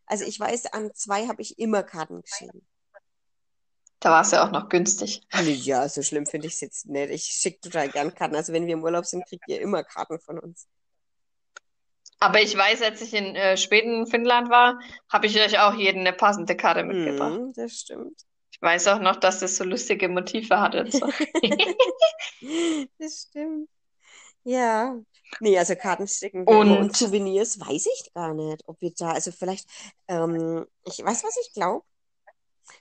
Also ich weiß, an zwei habe ich immer Karten geschrieben. Da war es ja auch noch günstig. Ja, so schlimm finde ich es jetzt nicht. Ich schicke total gern Karten. Also wenn wir im Urlaub sind, kriegt ihr immer Karten von uns. Aber ich weiß, als ich in äh, Schweden, Finnland war, habe ich euch auch jeden eine passende Karte mitgebracht. Hm, das stimmt. Ich weiß auch noch, dass das so lustige Motive hatte so. Das stimmt. Ja. Nee, also Karten schicken wir immer. Und Und Souvenirs weiß ich gar nicht, ob wir da, also vielleicht, ähm, ich weiß, was ich glaube,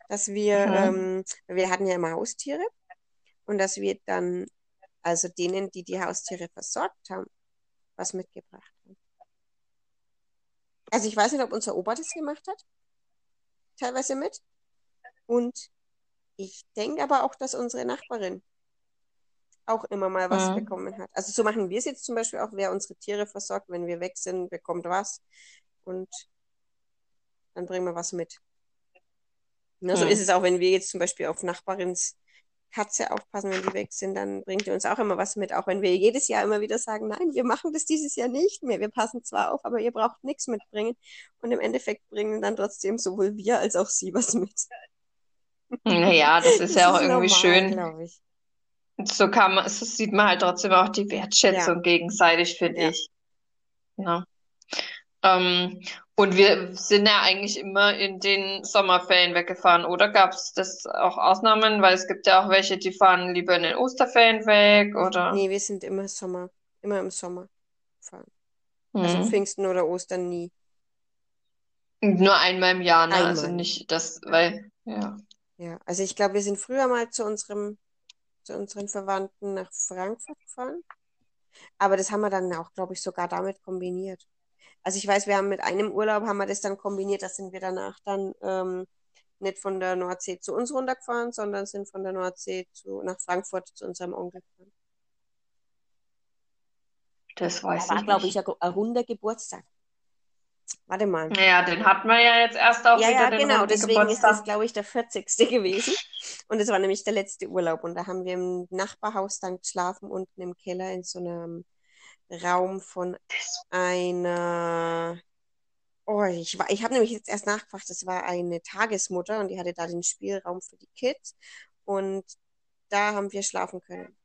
dass wir, mhm. ähm, wir hatten ja immer Haustiere und dass wir dann, also denen, die die Haustiere versorgt haben, was mitgebracht. Also ich weiß nicht, ob unser Opa das gemacht hat, teilweise mit. Und Ich denke aber auch, dass unsere Nachbarin auch immer mal was Mhm. bekommen hat. Also so machen wir es jetzt zum Beispiel auch, wer unsere Tiere versorgt, wenn wir weg sind, bekommt was und dann bringen wir was mit. Ne, so ist Mhm. es auch, wenn wir jetzt zum Beispiel auf Nachbarins Katze aufpassen, wenn die weg sind, dann bringt die uns auch immer was mit, auch wenn wir jedes Jahr immer wieder sagen, nein, wir machen das dieses Jahr nicht mehr. Wir passen zwar auf, aber ihr braucht nichts mitbringen. Und im Endeffekt bringen dann trotzdem sowohl wir als auch sie was mit. Naja, das ist Das ja auch ist irgendwie normal, schön. So kann man, so sieht man halt trotzdem auch die Wertschätzung gegenseitig, finde Ja. ich. Ja. Ähm, und wir sind ja eigentlich immer in den Sommerferien weggefahren, oder gab es das auch Ausnahmen? Weil es gibt ja auch welche, die fahren lieber in den Osterferien weg, oder? Nee, wir sind immer Sommer, immer im Sommer fahren. Also Hm. Pfingsten oder Ostern nie. Nur einmal im Jahr, ne? Also Einmal. nicht das, weil, ja. Ja, also ich glaube, wir sind früher mal zu unserem, zu unseren Verwandten nach Frankfurt gefahren. Aber das haben wir dann auch, glaube ich, sogar damit kombiniert. Also ich weiß, wir haben mit einem Urlaub haben wir das dann kombiniert, da sind wir danach dann ähm, nicht von der Nordsee zu uns runtergefahren, sondern sind von der Nordsee zu, nach Frankfurt zu unserem Onkel gefahren. Das Da weiß war, ich glaube ich, ein, ein runder Geburtstag. Warte mal. Ja, den hatten wir ja jetzt erst auch Ja, wieder ja, den genau. Deswegen ist das, Geburtstag. glaube ich, der 40. gewesen. Und es war nämlich der letzte Urlaub. Und da haben wir im Nachbarhaus dann geschlafen, unten im Keller in so einem Raum von einer. Oh, ich war, ich habe nämlich jetzt erst nachgefragt, das war eine Tagesmutter und die hatte da den Spielraum für die Kids. Und da haben wir schlafen können.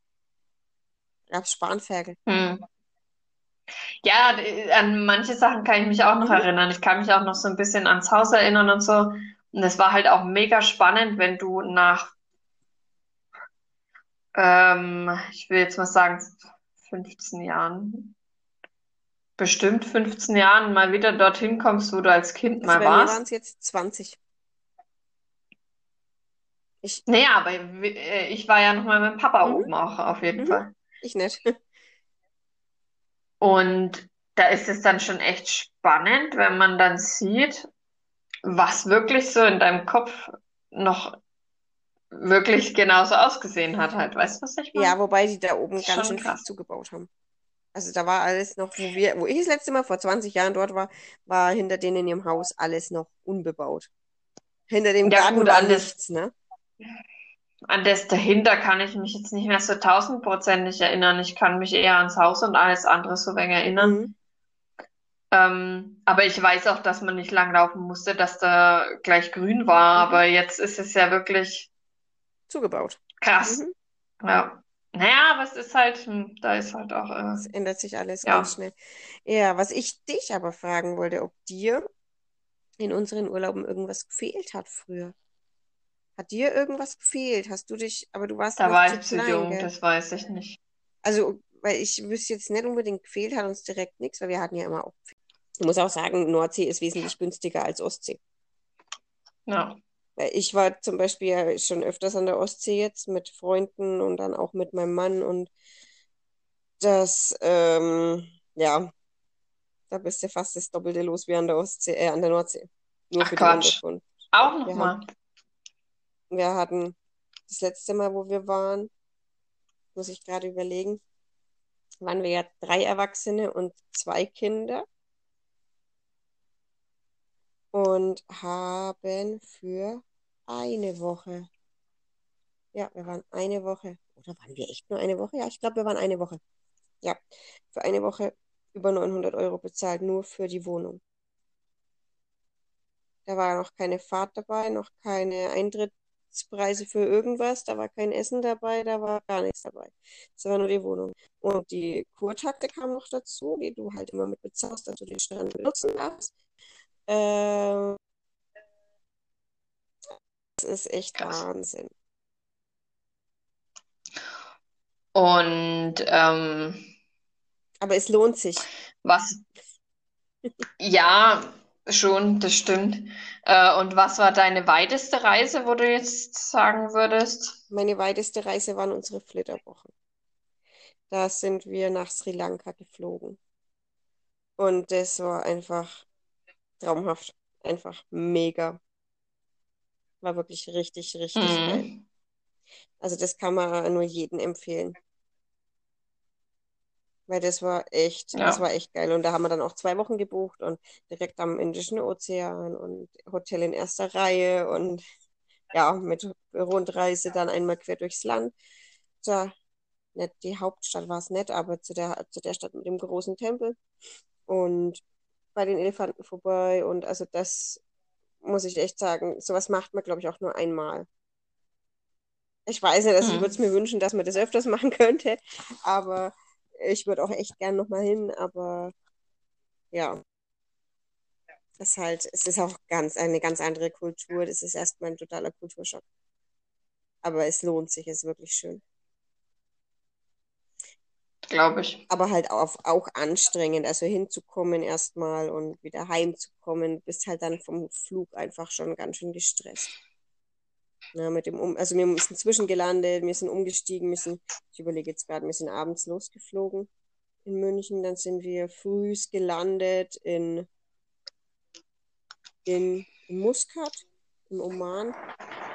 Gab's Spanferkel. Hm. Ja, an manche Sachen kann ich mich auch noch Mhm. erinnern. Ich kann mich auch noch so ein bisschen ans Haus erinnern und so. Und es war halt auch mega spannend, wenn du nach, ähm, ich will jetzt mal sagen, 15 Jahren, bestimmt 15 Jahren mal wieder dorthin kommst, wo du als Kind Also mal bei mir waren warst. es jetzt 20. Ich, Naja, aber äh, ich war ja noch mal mit Papa Mhm. oben auch auf jeden Mhm. Fall. ich nicht. Und da ist es dann schon echt spannend, wenn man dann sieht, was wirklich so in deinem Kopf noch wirklich genauso ausgesehen hat, halt. Weißt du, was ich meine? Ja, wobei die da oben ganz schön krass. zugebaut haben. Also da war alles noch, wo wir, wo ich das letzte Mal vor 20 Jahren dort war, war hinter denen in ihrem Haus alles noch unbebaut. Hinter dem Ja, Garten gut, war an das, nichts, ne? an das dahinter kann ich mich jetzt nicht mehr so tausendprozentig erinnern. Ich kann mich eher ans Haus und alles andere so wenig erinnern. Mhm. Ähm, aber ich weiß auch, dass man nicht lang laufen musste, dass da gleich grün war. Mhm. Aber jetzt ist es ja wirklich Zugebaut. krass. Mhm. Ja. Naja, aber es ist halt, hm, da ist halt auch, äh, Es ändert sich alles ja. ganz schnell. Ja, was ich dich aber fragen wollte, ob dir in unseren Urlauben irgendwas gefehlt hat früher. Hat dir irgendwas gefehlt? Hast du dich, aber du warst Da noch war zu ich zu klein, jung, gell? das weiß ich nicht. Also, weil ich wüsste jetzt nicht unbedingt, gefehlt hat uns direkt nichts, weil wir hatten ja immer auch. Ich muss auch sagen, Nordsee ist wesentlich günstiger als Ostsee. Ja. Weil ich war zum Beispiel ja schon öfters an der Ostsee jetzt mit Freunden und dann auch mit meinem Mann und das, ähm, ja, da bist du fast das Doppelte los wie an der Ostsee, äh, an der Nordsee. Nur Ach für Quatsch. Auch Wir nochmal. wir hatten das letzte Mal, wo wir waren, muss ich gerade überlegen, waren wir ja drei Erwachsene und zwei Kinder und haben für eine Woche, ja, wir waren eine Woche, oder waren wir echt nur eine Woche? Ja, ich glaube, wir waren eine Woche. Ja, für eine Woche über 900 Euro bezahlt, nur für die Wohnung. Da war noch keine Fahrt dabei, noch keine Eintrittspreise für irgendwas, da war kein Essen dabei, da war gar nichts dabei. Es war nur die Wohnung. Und die Kurtakte kam noch dazu, die du halt immer mit bezahlst, dass du den Strand benutzen darfst. Ähm, das ist echt Krass. Wahnsinn. Und ähm, Aber es lohnt sich. was, ja, schon, das stimmt. Äh, und was war deine weiteste Reise, wo du jetzt sagen würdest? Meine weiteste Reise waren unsere Flitterwochen. Da sind wir nach Sri Lanka geflogen. Und das war einfach traumhaft. Einfach mega. War wirklich richtig, richtig geil. Mhm. Also das kann man nur jedem empfehlen. Weil das war echt, das Ja, war echt geil. Und da haben wir dann auch zwei Wochen gebucht und direkt am Indischen Ozean und Hotel in erster Reihe und ja, mit Rundreise dann einmal quer durchs Land. Da, nicht die Hauptstadt war es nicht, aber zu der, zu der Stadt mit dem großen Tempel und bei den Elefanten vorbei. Und also das muss ich echt sagen, sowas macht man, glaube ich, auch nur einmal. Ich weiß nicht, also ich würde es hm. mir wünschen, dass man das öfters machen könnte, aber ich würde auch echt gern nochmal hin, aber ja, das ist halt, es ist auch ganz eine ganz andere Kultur. Das ist erstmal ein totaler Kulturschock. Aber es lohnt sich, es ist wirklich schön. Glaube ich. Aber halt auch, auch anstrengend, also hinzukommen erstmal und wieder heimzukommen, bist halt dann vom Flug einfach schon ganz schön gestresst. Ja, mit dem um also wir sind zwischengelandet, wir sind umgestiegen, wir sind, ich überlege jetzt gerade, wir sind abends losgeflogen in München, dann sind wir frühs gelandet in, in, in Muscat, im Oman.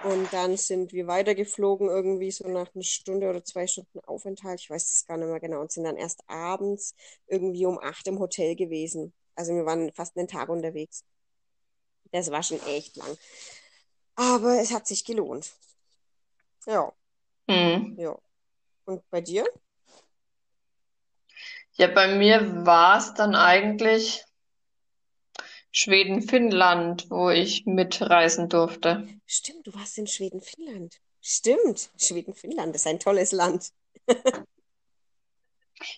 Und dann sind wir weitergeflogen, irgendwie so nach einer Stunde oder zwei Stunden Aufenthalt. Ich weiß es gar nicht mehr genau. Und sind dann erst abends irgendwie um acht im Hotel gewesen. Also wir waren fast einen Tag unterwegs. Das war schon echt lang. Aber es hat sich gelohnt. Ja, Hm. ja. Und bei dir? Ja, bei mir war es dann eigentlich Schweden, Finnland, wo ich mitreisen durfte. Stimmt, du warst in Schweden, Finnland. Stimmt, Schweden, Finnland ist ein tolles Land.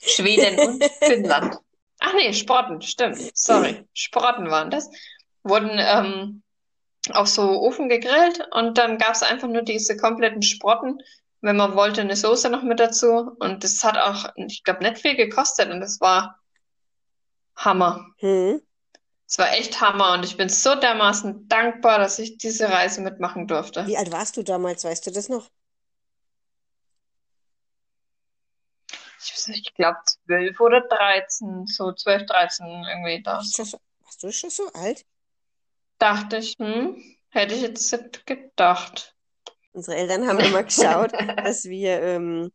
Schweden und Finnland. Ach nee, Sprotten, stimmt. Sorry. Sprotten waren das. Wurden ähm, auf so Ofen gegrillt und dann gab es einfach nur diese kompletten Sprotten. Wenn man wollte, eine Soße noch mit dazu. Und das hat auch, ich glaube, nicht viel gekostet und das war Hammer. Hm. Es war echt Hammer und ich bin so dermaßen dankbar, dass ich diese Reise mitmachen durfte. Wie alt warst du damals? Weißt du das noch? Ich, ich glaube zwölf oder dreizehn, so zwölf, dreizehn irgendwie da. Warst du schon so, warst du schon so alt? Dachte ich, hm, hätte ich jetzt nicht gedacht. Unsere Eltern haben immer geschaut, dass wir ähm,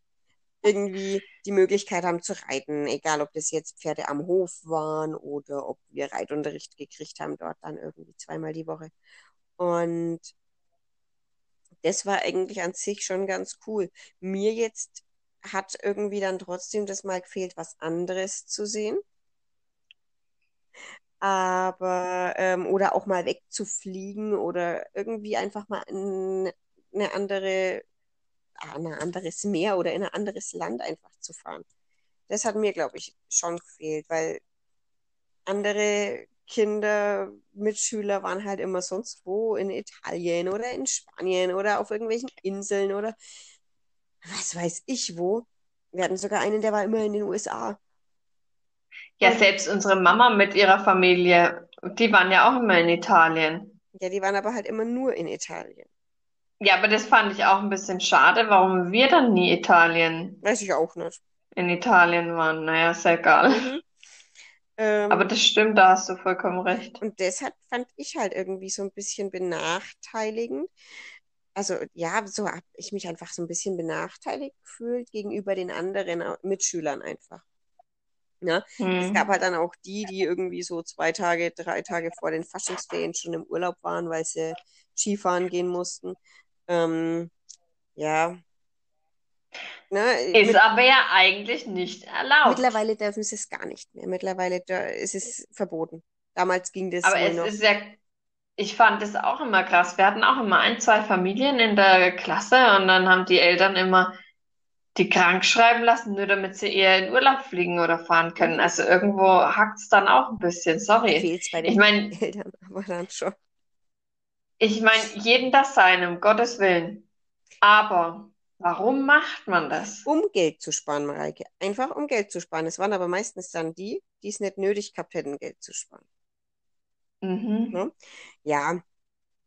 irgendwie die Möglichkeit haben zu reiten, egal ob das jetzt Pferde am Hof waren oder ob wir Reitunterricht gekriegt haben, dort dann irgendwie zweimal die Woche. Und das war eigentlich an sich schon ganz cool. Mir jetzt hat irgendwie dann trotzdem das mal gefehlt, was anderes zu sehen. Aber, ähm, oder auch mal wegzufliegen oder irgendwie einfach mal in eine andere, an ein anderes Meer oder in ein anderes Land einfach zu fahren. Das hat mir, glaube ich, schon gefehlt, weil andere Kinder, Mitschüler waren halt immer sonst wo in Italien oder in Spanien oder auf irgendwelchen Inseln oder was weiß ich wo. Wir hatten sogar einen, der war immer in den USA. Ja, Und selbst unsere Mama mit ihrer Familie, die waren ja auch immer in Italien. ja, die waren aber halt immer nur in Italien. Ja, aber das fand ich auch ein bisschen schade, warum wir dann nie Italien Weiß ich auch nicht. in Italien waren. Naja, ist ja egal. Mhm. Aber Ähm, das stimmt, da hast du vollkommen recht. und deshalb fand ich halt irgendwie so ein bisschen benachteiligend. Also ja, so habe ich mich einfach so ein bisschen benachteiligt gefühlt gegenüber den anderen Au- Mitschülern einfach. Ja, es gab Hm. halt dann auch die, die irgendwie so zwei Tage, drei Tage vor den Faschingsferien schon im Urlaub waren, weil sie Skifahren gehen mussten. Ähm, ja, ne, Ist mit, aber ja eigentlich nicht erlaubt. mittlerweile dürfen sie es gar nicht mehr. Mittlerweile ist es verboten. Damals ging das Aber es noch. ist ja, ich fand es auch immer krass. Wir hatten auch immer ein, zwei Familien in der Klasse und dann haben die Eltern immer die krank schreiben lassen, nur damit sie eher in Urlaub fliegen oder fahren können. Also irgendwo hakt's dann auch ein bisschen, sorry. es Ich meine, Eltern, aber dann schon. Ich meine, jeden das sein, um Gottes Willen. Aber warum macht man das? Um Geld zu sparen, Mareike. Einfach um Geld zu sparen. Es waren aber meistens dann die, die es nicht nötig gehabt hätten, Geld zu sparen. Mhm. Ne? Ja,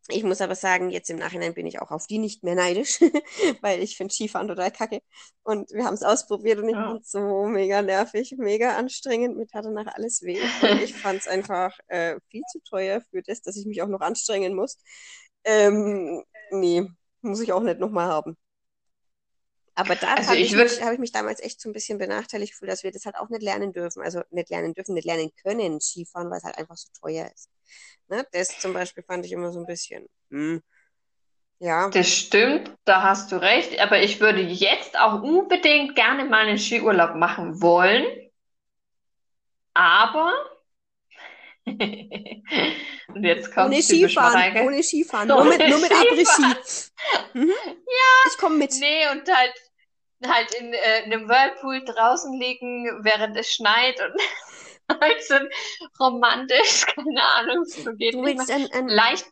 ich muss aber sagen, jetzt im Nachhinein bin ich auch auf die nicht mehr neidisch, weil ich finde Skifahren total kacke. Und wir haben es ausprobiert und ich Ja. fand es so mega nervig, mega anstrengend. Mir tat danach alles weh. Und ich fand es einfach äh, viel zu teuer für das, dass ich mich auch noch anstrengen muss. Ähm, nee, muss ich auch nicht nochmal haben. Aber da Also habe ich ich habe ich mich damals echt so ein bisschen benachteiligt gefühlt, dass wir das halt auch nicht lernen dürfen. Also nicht lernen dürfen, nicht lernen können, Skifahren, weil es halt einfach so teuer ist. Ne? Das zum Beispiel fand ich immer so ein bisschen, hm, ja, das stimmt, da hast du recht, aber ich würde jetzt auch unbedingt gerne mal einen Skiurlaub machen wollen, aber, und jetzt ohne kommt's typisch Skifahren, ohne Skifahren, nur mit, ohne nur mit Skifahren. Mhm. Ich komme mit. Nee, und halt, halt in, äh, in einem Whirlpool draußen liegen, während es schneit und halt so romantisch, keine Ahnung, so geht Du nicht willst ein, ein, Vielleicht,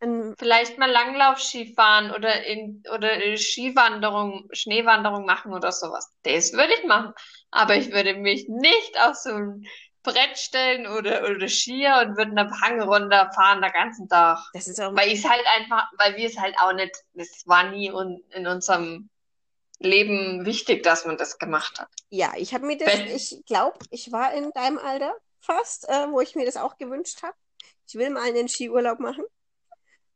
ein, vielleicht mal Langlaufski fahren oder in, oder äh, Skiwanderung, Schneewanderung machen oder sowas. Das würde ich machen. Aber ich würde mich nicht auf so ein Brett stellen oder, oder Skier und würde eine Hang runterfahren den ganzen Tag. das ist auch, Weil ich halt einfach, weil wir es halt auch nicht, das war nie un, in unserem Leben wichtig, dass man das gemacht hat. ja, ich habe mir das, Wenn, ich glaube, ich war in deinem Alter fast, äh, wo ich mir das auch gewünscht habe. Ich will mal einen Skiurlaub machen.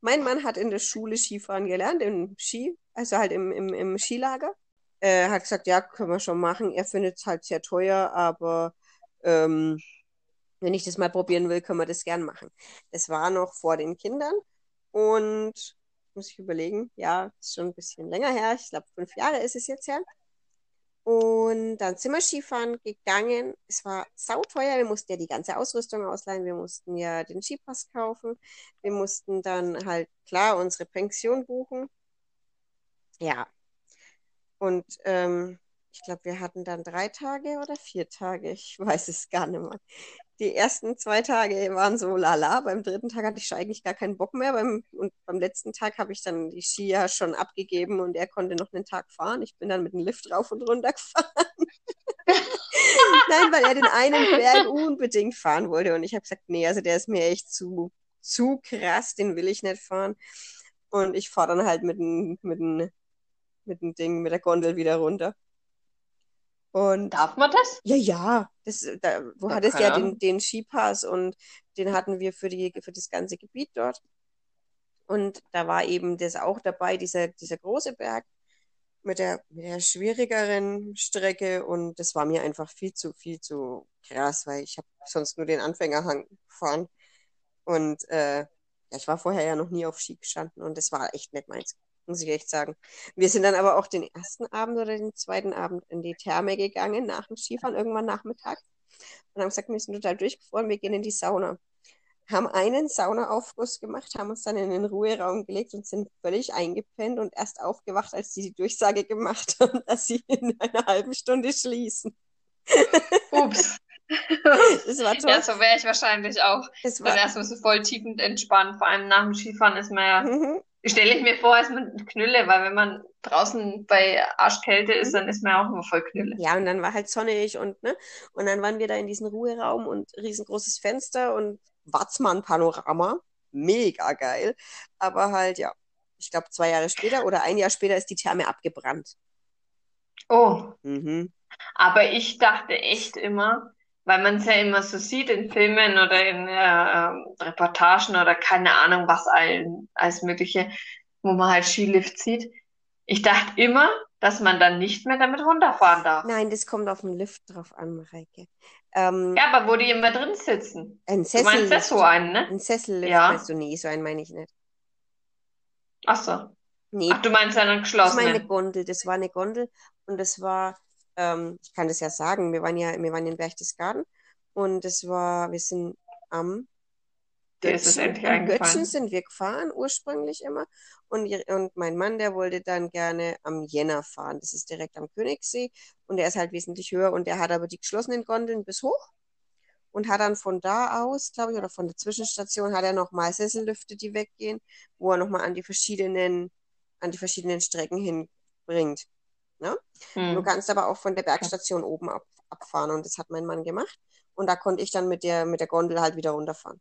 Mein Mann hat in der Schule Skifahren gelernt, im Ski, also halt im, im, im Skilager. Er hat gesagt, ja, können wir schon machen. Er findet es halt sehr teuer, aber ähm, wenn ich das mal probieren will, können wir das gern machen. Das war noch vor den Kindern und muss ich überlegen, ja, ist schon ein bisschen länger her. Ich glaube, fünf Jahre ist es jetzt her. Und dann sind wir Skifahren gegangen. Es war sauteuer. Wir mussten ja die ganze Ausrüstung ausleihen. Wir mussten ja den Skipass kaufen. Wir mussten dann halt klar unsere Pension buchen. Ja, und ähm, ich glaube, wir hatten dann drei Tage oder vier Tage. Ich weiß es gar nicht mehr. Die ersten zwei Tage waren so lala. Beim dritten Tag hatte ich schon eigentlich gar keinen Bock mehr. Beim, und beim letzten Tag habe ich dann die Skier schon abgegeben und er konnte noch einen Tag fahren. Ich bin dann mit dem Lift rauf und runter gefahren. Nein, weil er den einen Berg unbedingt fahren wollte. Und ich habe gesagt, nee, also der ist mir echt zu, zu krass, den will ich nicht fahren. Und ich fahre dann halt mit dem, mit dem, mit dem Ding, mit der Gondel wieder runter. Und darf man das? ja, ja, das, da, du Ja, hattest keine ja den, den Skipass und den hatten wir für die, für das ganze Gebiet dort. Und da war eben das auch dabei, dieser, dieser große Berg mit der, mit der schwierigeren Strecke. Und das war mir einfach viel zu, viel zu krass, weil ich habe sonst nur den Anfängerhang gefahren. Und äh, ja, ich war vorher ja noch nie auf Ski gestanden und das war echt nicht meins, muss ich echt sagen. Wir sind dann aber auch den ersten Abend oder den zweiten Abend in die Therme gegangen, nach dem Skifahren, irgendwann Nachmittag. Und haben gesagt, wir sind total durchgefroren, wir gehen in die Sauna. Haben einen Saunaaufguss gemacht, haben uns dann in den Ruheraum gelegt und sind völlig eingepennt und erst aufgewacht, als die die Durchsage gemacht haben, dass sie in einer halben Stunde schließen. Ups. Das war Ja, toll. so wäre ich wahrscheinlich auch. Das Dann war, erstmal so voll tiefend entspannt. Vor allem nach dem Skifahren ist man ja, mhm, stelle ich mir vor, ist man Knülle, weil wenn man draußen bei Arschkälte ist, dann ist man auch immer voll Knülle. Ja, und dann war halt sonnig und, ne? Und dann waren wir da in diesem Ruheraum und riesengroßes Fenster und Watzmann-Panorama. Mega geil. Aber halt, ja, ich glaube, zwei Jahre später oder ein Jahr später ist die Therme abgebrannt. Oh, Mhm. aber ich dachte echt immer, weil man es ja immer so sieht in Filmen oder in äh, Reportagen oder keine Ahnung was allen, alles Mögliche, wo man halt Skilift sieht. Ich dachte immer, dass man dann nicht mehr damit runterfahren darf. Nein, das kommt auf den Lift drauf an, Mareike. Ähm, Ja, aber wo die immer drin sitzen. ein Du meinst das so einen, ne? Ein Sessellift Ja. meinst du? Nee, so einen meine ich nicht. Ach so. Nee, Ach, du meinst einen ich meine eine geschlossenen. Gondel. Das war eine Gondel und das war, ähm, ich kann das ja sagen, wir waren ja, wir waren in Berchtesgaden und das war, wir sind am es Götzen, Götzen sind wir gefahren, ursprünglich immer. Und, und mein Mann, der wollte dann gerne am Jänner fahren. Das ist direkt am Königssee. Und der ist halt wesentlich höher. Und der hat aber die geschlossenen Gondeln bis hoch. Und hat dann von da aus, glaube ich, oder von der Zwischenstation, hat er nochmal Sessellifte, die weggehen, wo er nochmal an die verschiedenen, an die verschiedenen Strecken hinbringt. Ne? Du Hm. kannst aber auch von der Bergstation oben ab, abfahren. Und das hat mein Mann gemacht. Und da konnte ich dann mit der, mit der Gondel halt wieder runterfahren.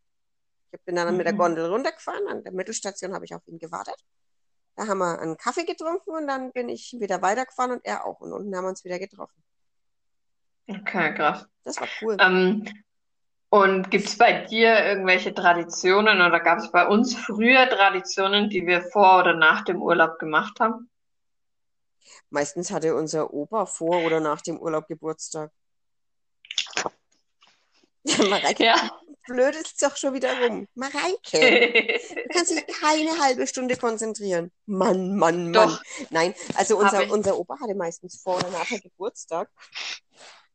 Ich bin dann mit der Mhm. Gondel runtergefahren. An der Mittelstation habe ich auf ihn gewartet. Da haben wir einen Kaffee getrunken und dann bin ich wieder weitergefahren und er auch. Und unten haben wir uns wieder getroffen. Okay, krass. Das war cool. Ähm, und gibt es bei dir irgendwelche Traditionen oder gab es bei uns früher Traditionen, die wir vor oder nach dem Urlaub gemacht haben? Meistens hatte unser Opa vor oder nach dem Urlaub Geburtstag. Mareike, Ja. blödelst doch schon wieder rum. Mareike, du kannst dich keine halbe Stunde konzentrieren. Mann, Mann, Mann. Doch. Nein, also unser, unser Opa hatte meistens vor oder nachher Geburtstag.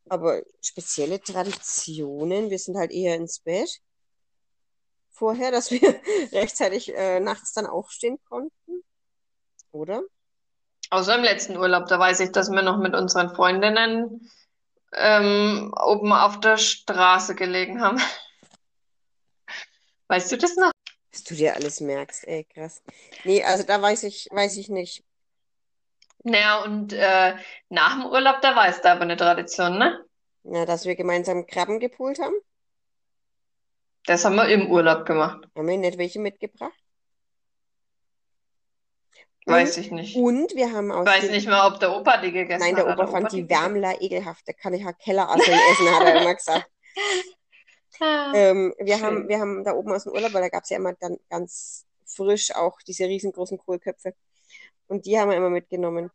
Aber spezielle Traditionen, wir sind halt eher ins Bett vorher, dass wir rechtzeitig äh, nachts dann aufstehen konnten. Oder? Außer im letzten Urlaub, da weiß ich, dass wir noch mit unseren Freundinnen ähm, oben auf der Straße gelegen haben. Weißt du das noch? Was du dir alles merkst, ey, krass. Nee, also da weiß ich, weiß ich nicht. Naja, und äh, nach dem Urlaub, da war es da aber eine Tradition, ne? Ja, dass wir gemeinsam Krabben gepult haben. Das haben wir im Urlaub gemacht. Haben wir nicht welche mitgebracht? Weiß ich nicht. Und wir haben aus Ich weiß nicht mal, ob der Opa die gegessen Nein, der hat. Opa Hat fand die? Wärmler ekelhaft. Der kann ich ja Kellerasseln essen, hat er immer gesagt. Ah. Ähm, wir Schön. haben, wir haben da oben aus dem Urlaub, weil da gab es ja immer dann ganz frisch auch diese riesengroßen Kohlköpfe. Und die haben wir immer mitgenommen,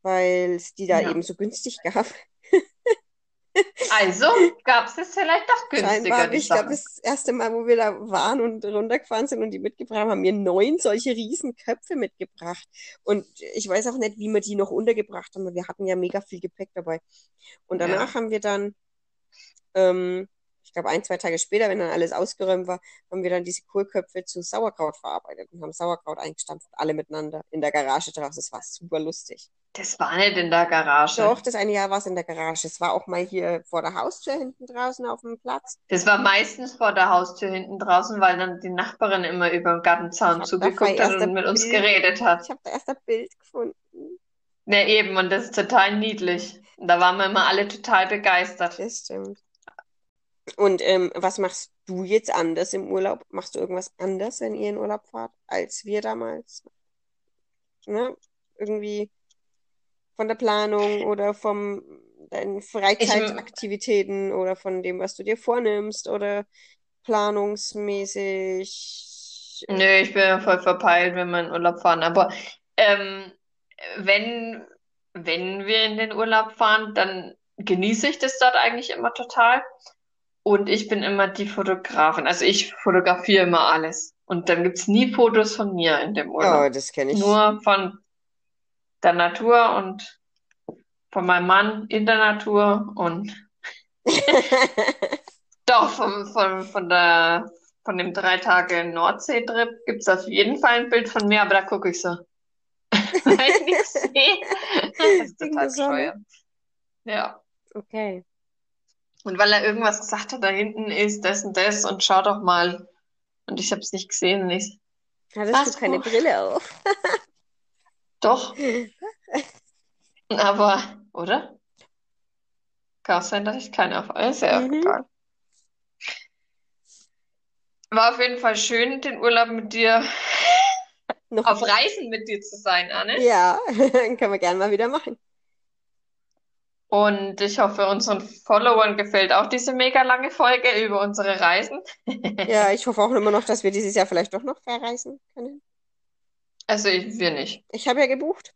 weil es die da Ja. eben so günstig gab. Also gab es es vielleicht doch günstiger, Scheinbar, ich glaube, das erste Mal, wo wir da waren und runtergefahren sind und die mitgebracht haben, haben mir neun solche riesen Köpfe mitgebracht. Und ich weiß auch nicht, wie wir die noch untergebracht haben, weil wir hatten ja mega viel Gepäck dabei. Und danach Ja. haben wir dann, ähm, ich glaube, ein, zwei Tage später, wenn dann alles ausgeräumt war, haben wir dann diese Kohlköpfe zu Sauerkraut verarbeitet und haben Sauerkraut eingestampft, alle miteinander in der Garage draußen. Das war super lustig. Das war nicht in der Garage. Doch, das eine Jahr war es in der Garage. Es war auch mal hier vor der Haustür hinten draußen auf dem Platz. Das war meistens vor der Haustür hinten draußen, weil dann die Nachbarin immer über den Gartenzaun zugeguckt hat und mit uns Bild- geredet hat. Ich habe da erst ein Bild gefunden. Ja, eben, und das ist total niedlich. Da waren wir immer alle total begeistert. Das stimmt. Und ähm, was machst du jetzt anders im Urlaub? Machst du irgendwas anders, wenn ihr in Urlaub fahrt, als wir damals? Ne? Irgendwie von der Planung oder vom deinen Freizeitaktivitäten oder von dem, was du dir vornimmst oder planungsmäßig. Nö, ich bin ja voll verpeilt, wenn wir in Urlaub fahren. Aber ähm, wenn, wenn wir in den Urlaub fahren, dann genieße ich das dort eigentlich immer total. Und ich bin immer die Fotografin. Also ich fotografiere immer alles. Und dann gibt's nie Fotos von mir in dem Oh, Urlaub. das kenne ich. Nur von der Natur und von meinem Mann in der Natur und doch von, von, von der von dem drei Tage Nordsee-Trip gibt's auf jeden Fall ein Bild von mir, aber da gucke ich so. Weil ich nichts sehe. Das ist total bescheuert. Ja. Okay. Und weil er irgendwas gesagt hat, da hinten ist das und das und schau doch mal. Und ich habe es nicht gesehen. Und ich, Hattest Was? du keine Oh. Brille auf? doch, aber, oder? Kann auch sein, dass ich keine auf alles ja, Mhm. egal. War auf jeden Fall schön, den Urlaub mit dir, Noch auf Reisen mit dir zu sein, Anne. Ja, können wir gerne mal wieder machen. Und ich hoffe, unseren Followern gefällt auch diese mega lange Folge über unsere Reisen. Ja, ich hoffe auch immer noch, dass wir dieses Jahr vielleicht doch noch verreisen können. Also ich, wir nicht. Ich habe ja gebucht.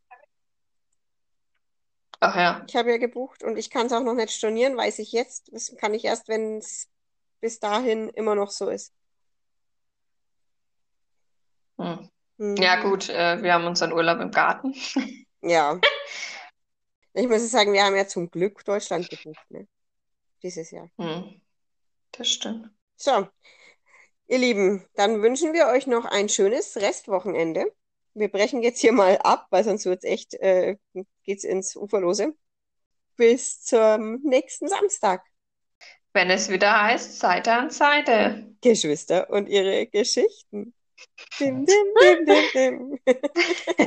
Ach ja. Ich habe ja gebucht und ich kann es auch noch nicht stornieren, weiß ich jetzt. Das kann ich erst, wenn es bis dahin immer noch so ist. Hm. Hm. Ja, gut, äh, wir haben unseren Urlaub im Garten. Ja. Ich muss sagen, wir haben ja zum Glück Deutschland gebucht, ne? Dieses Jahr. Hm. Das stimmt. So, ihr Lieben, dann wünschen wir euch noch ein schönes Restwochenende. Wir brechen jetzt hier mal ab, weil sonst wird's echt, äh, geht's ins Uferlose. Bis zum nächsten Samstag. Wenn es wieder heißt, Seite an Seite. Geschwister und ihre Geschichten. Dim, dim, dim, dim, dim.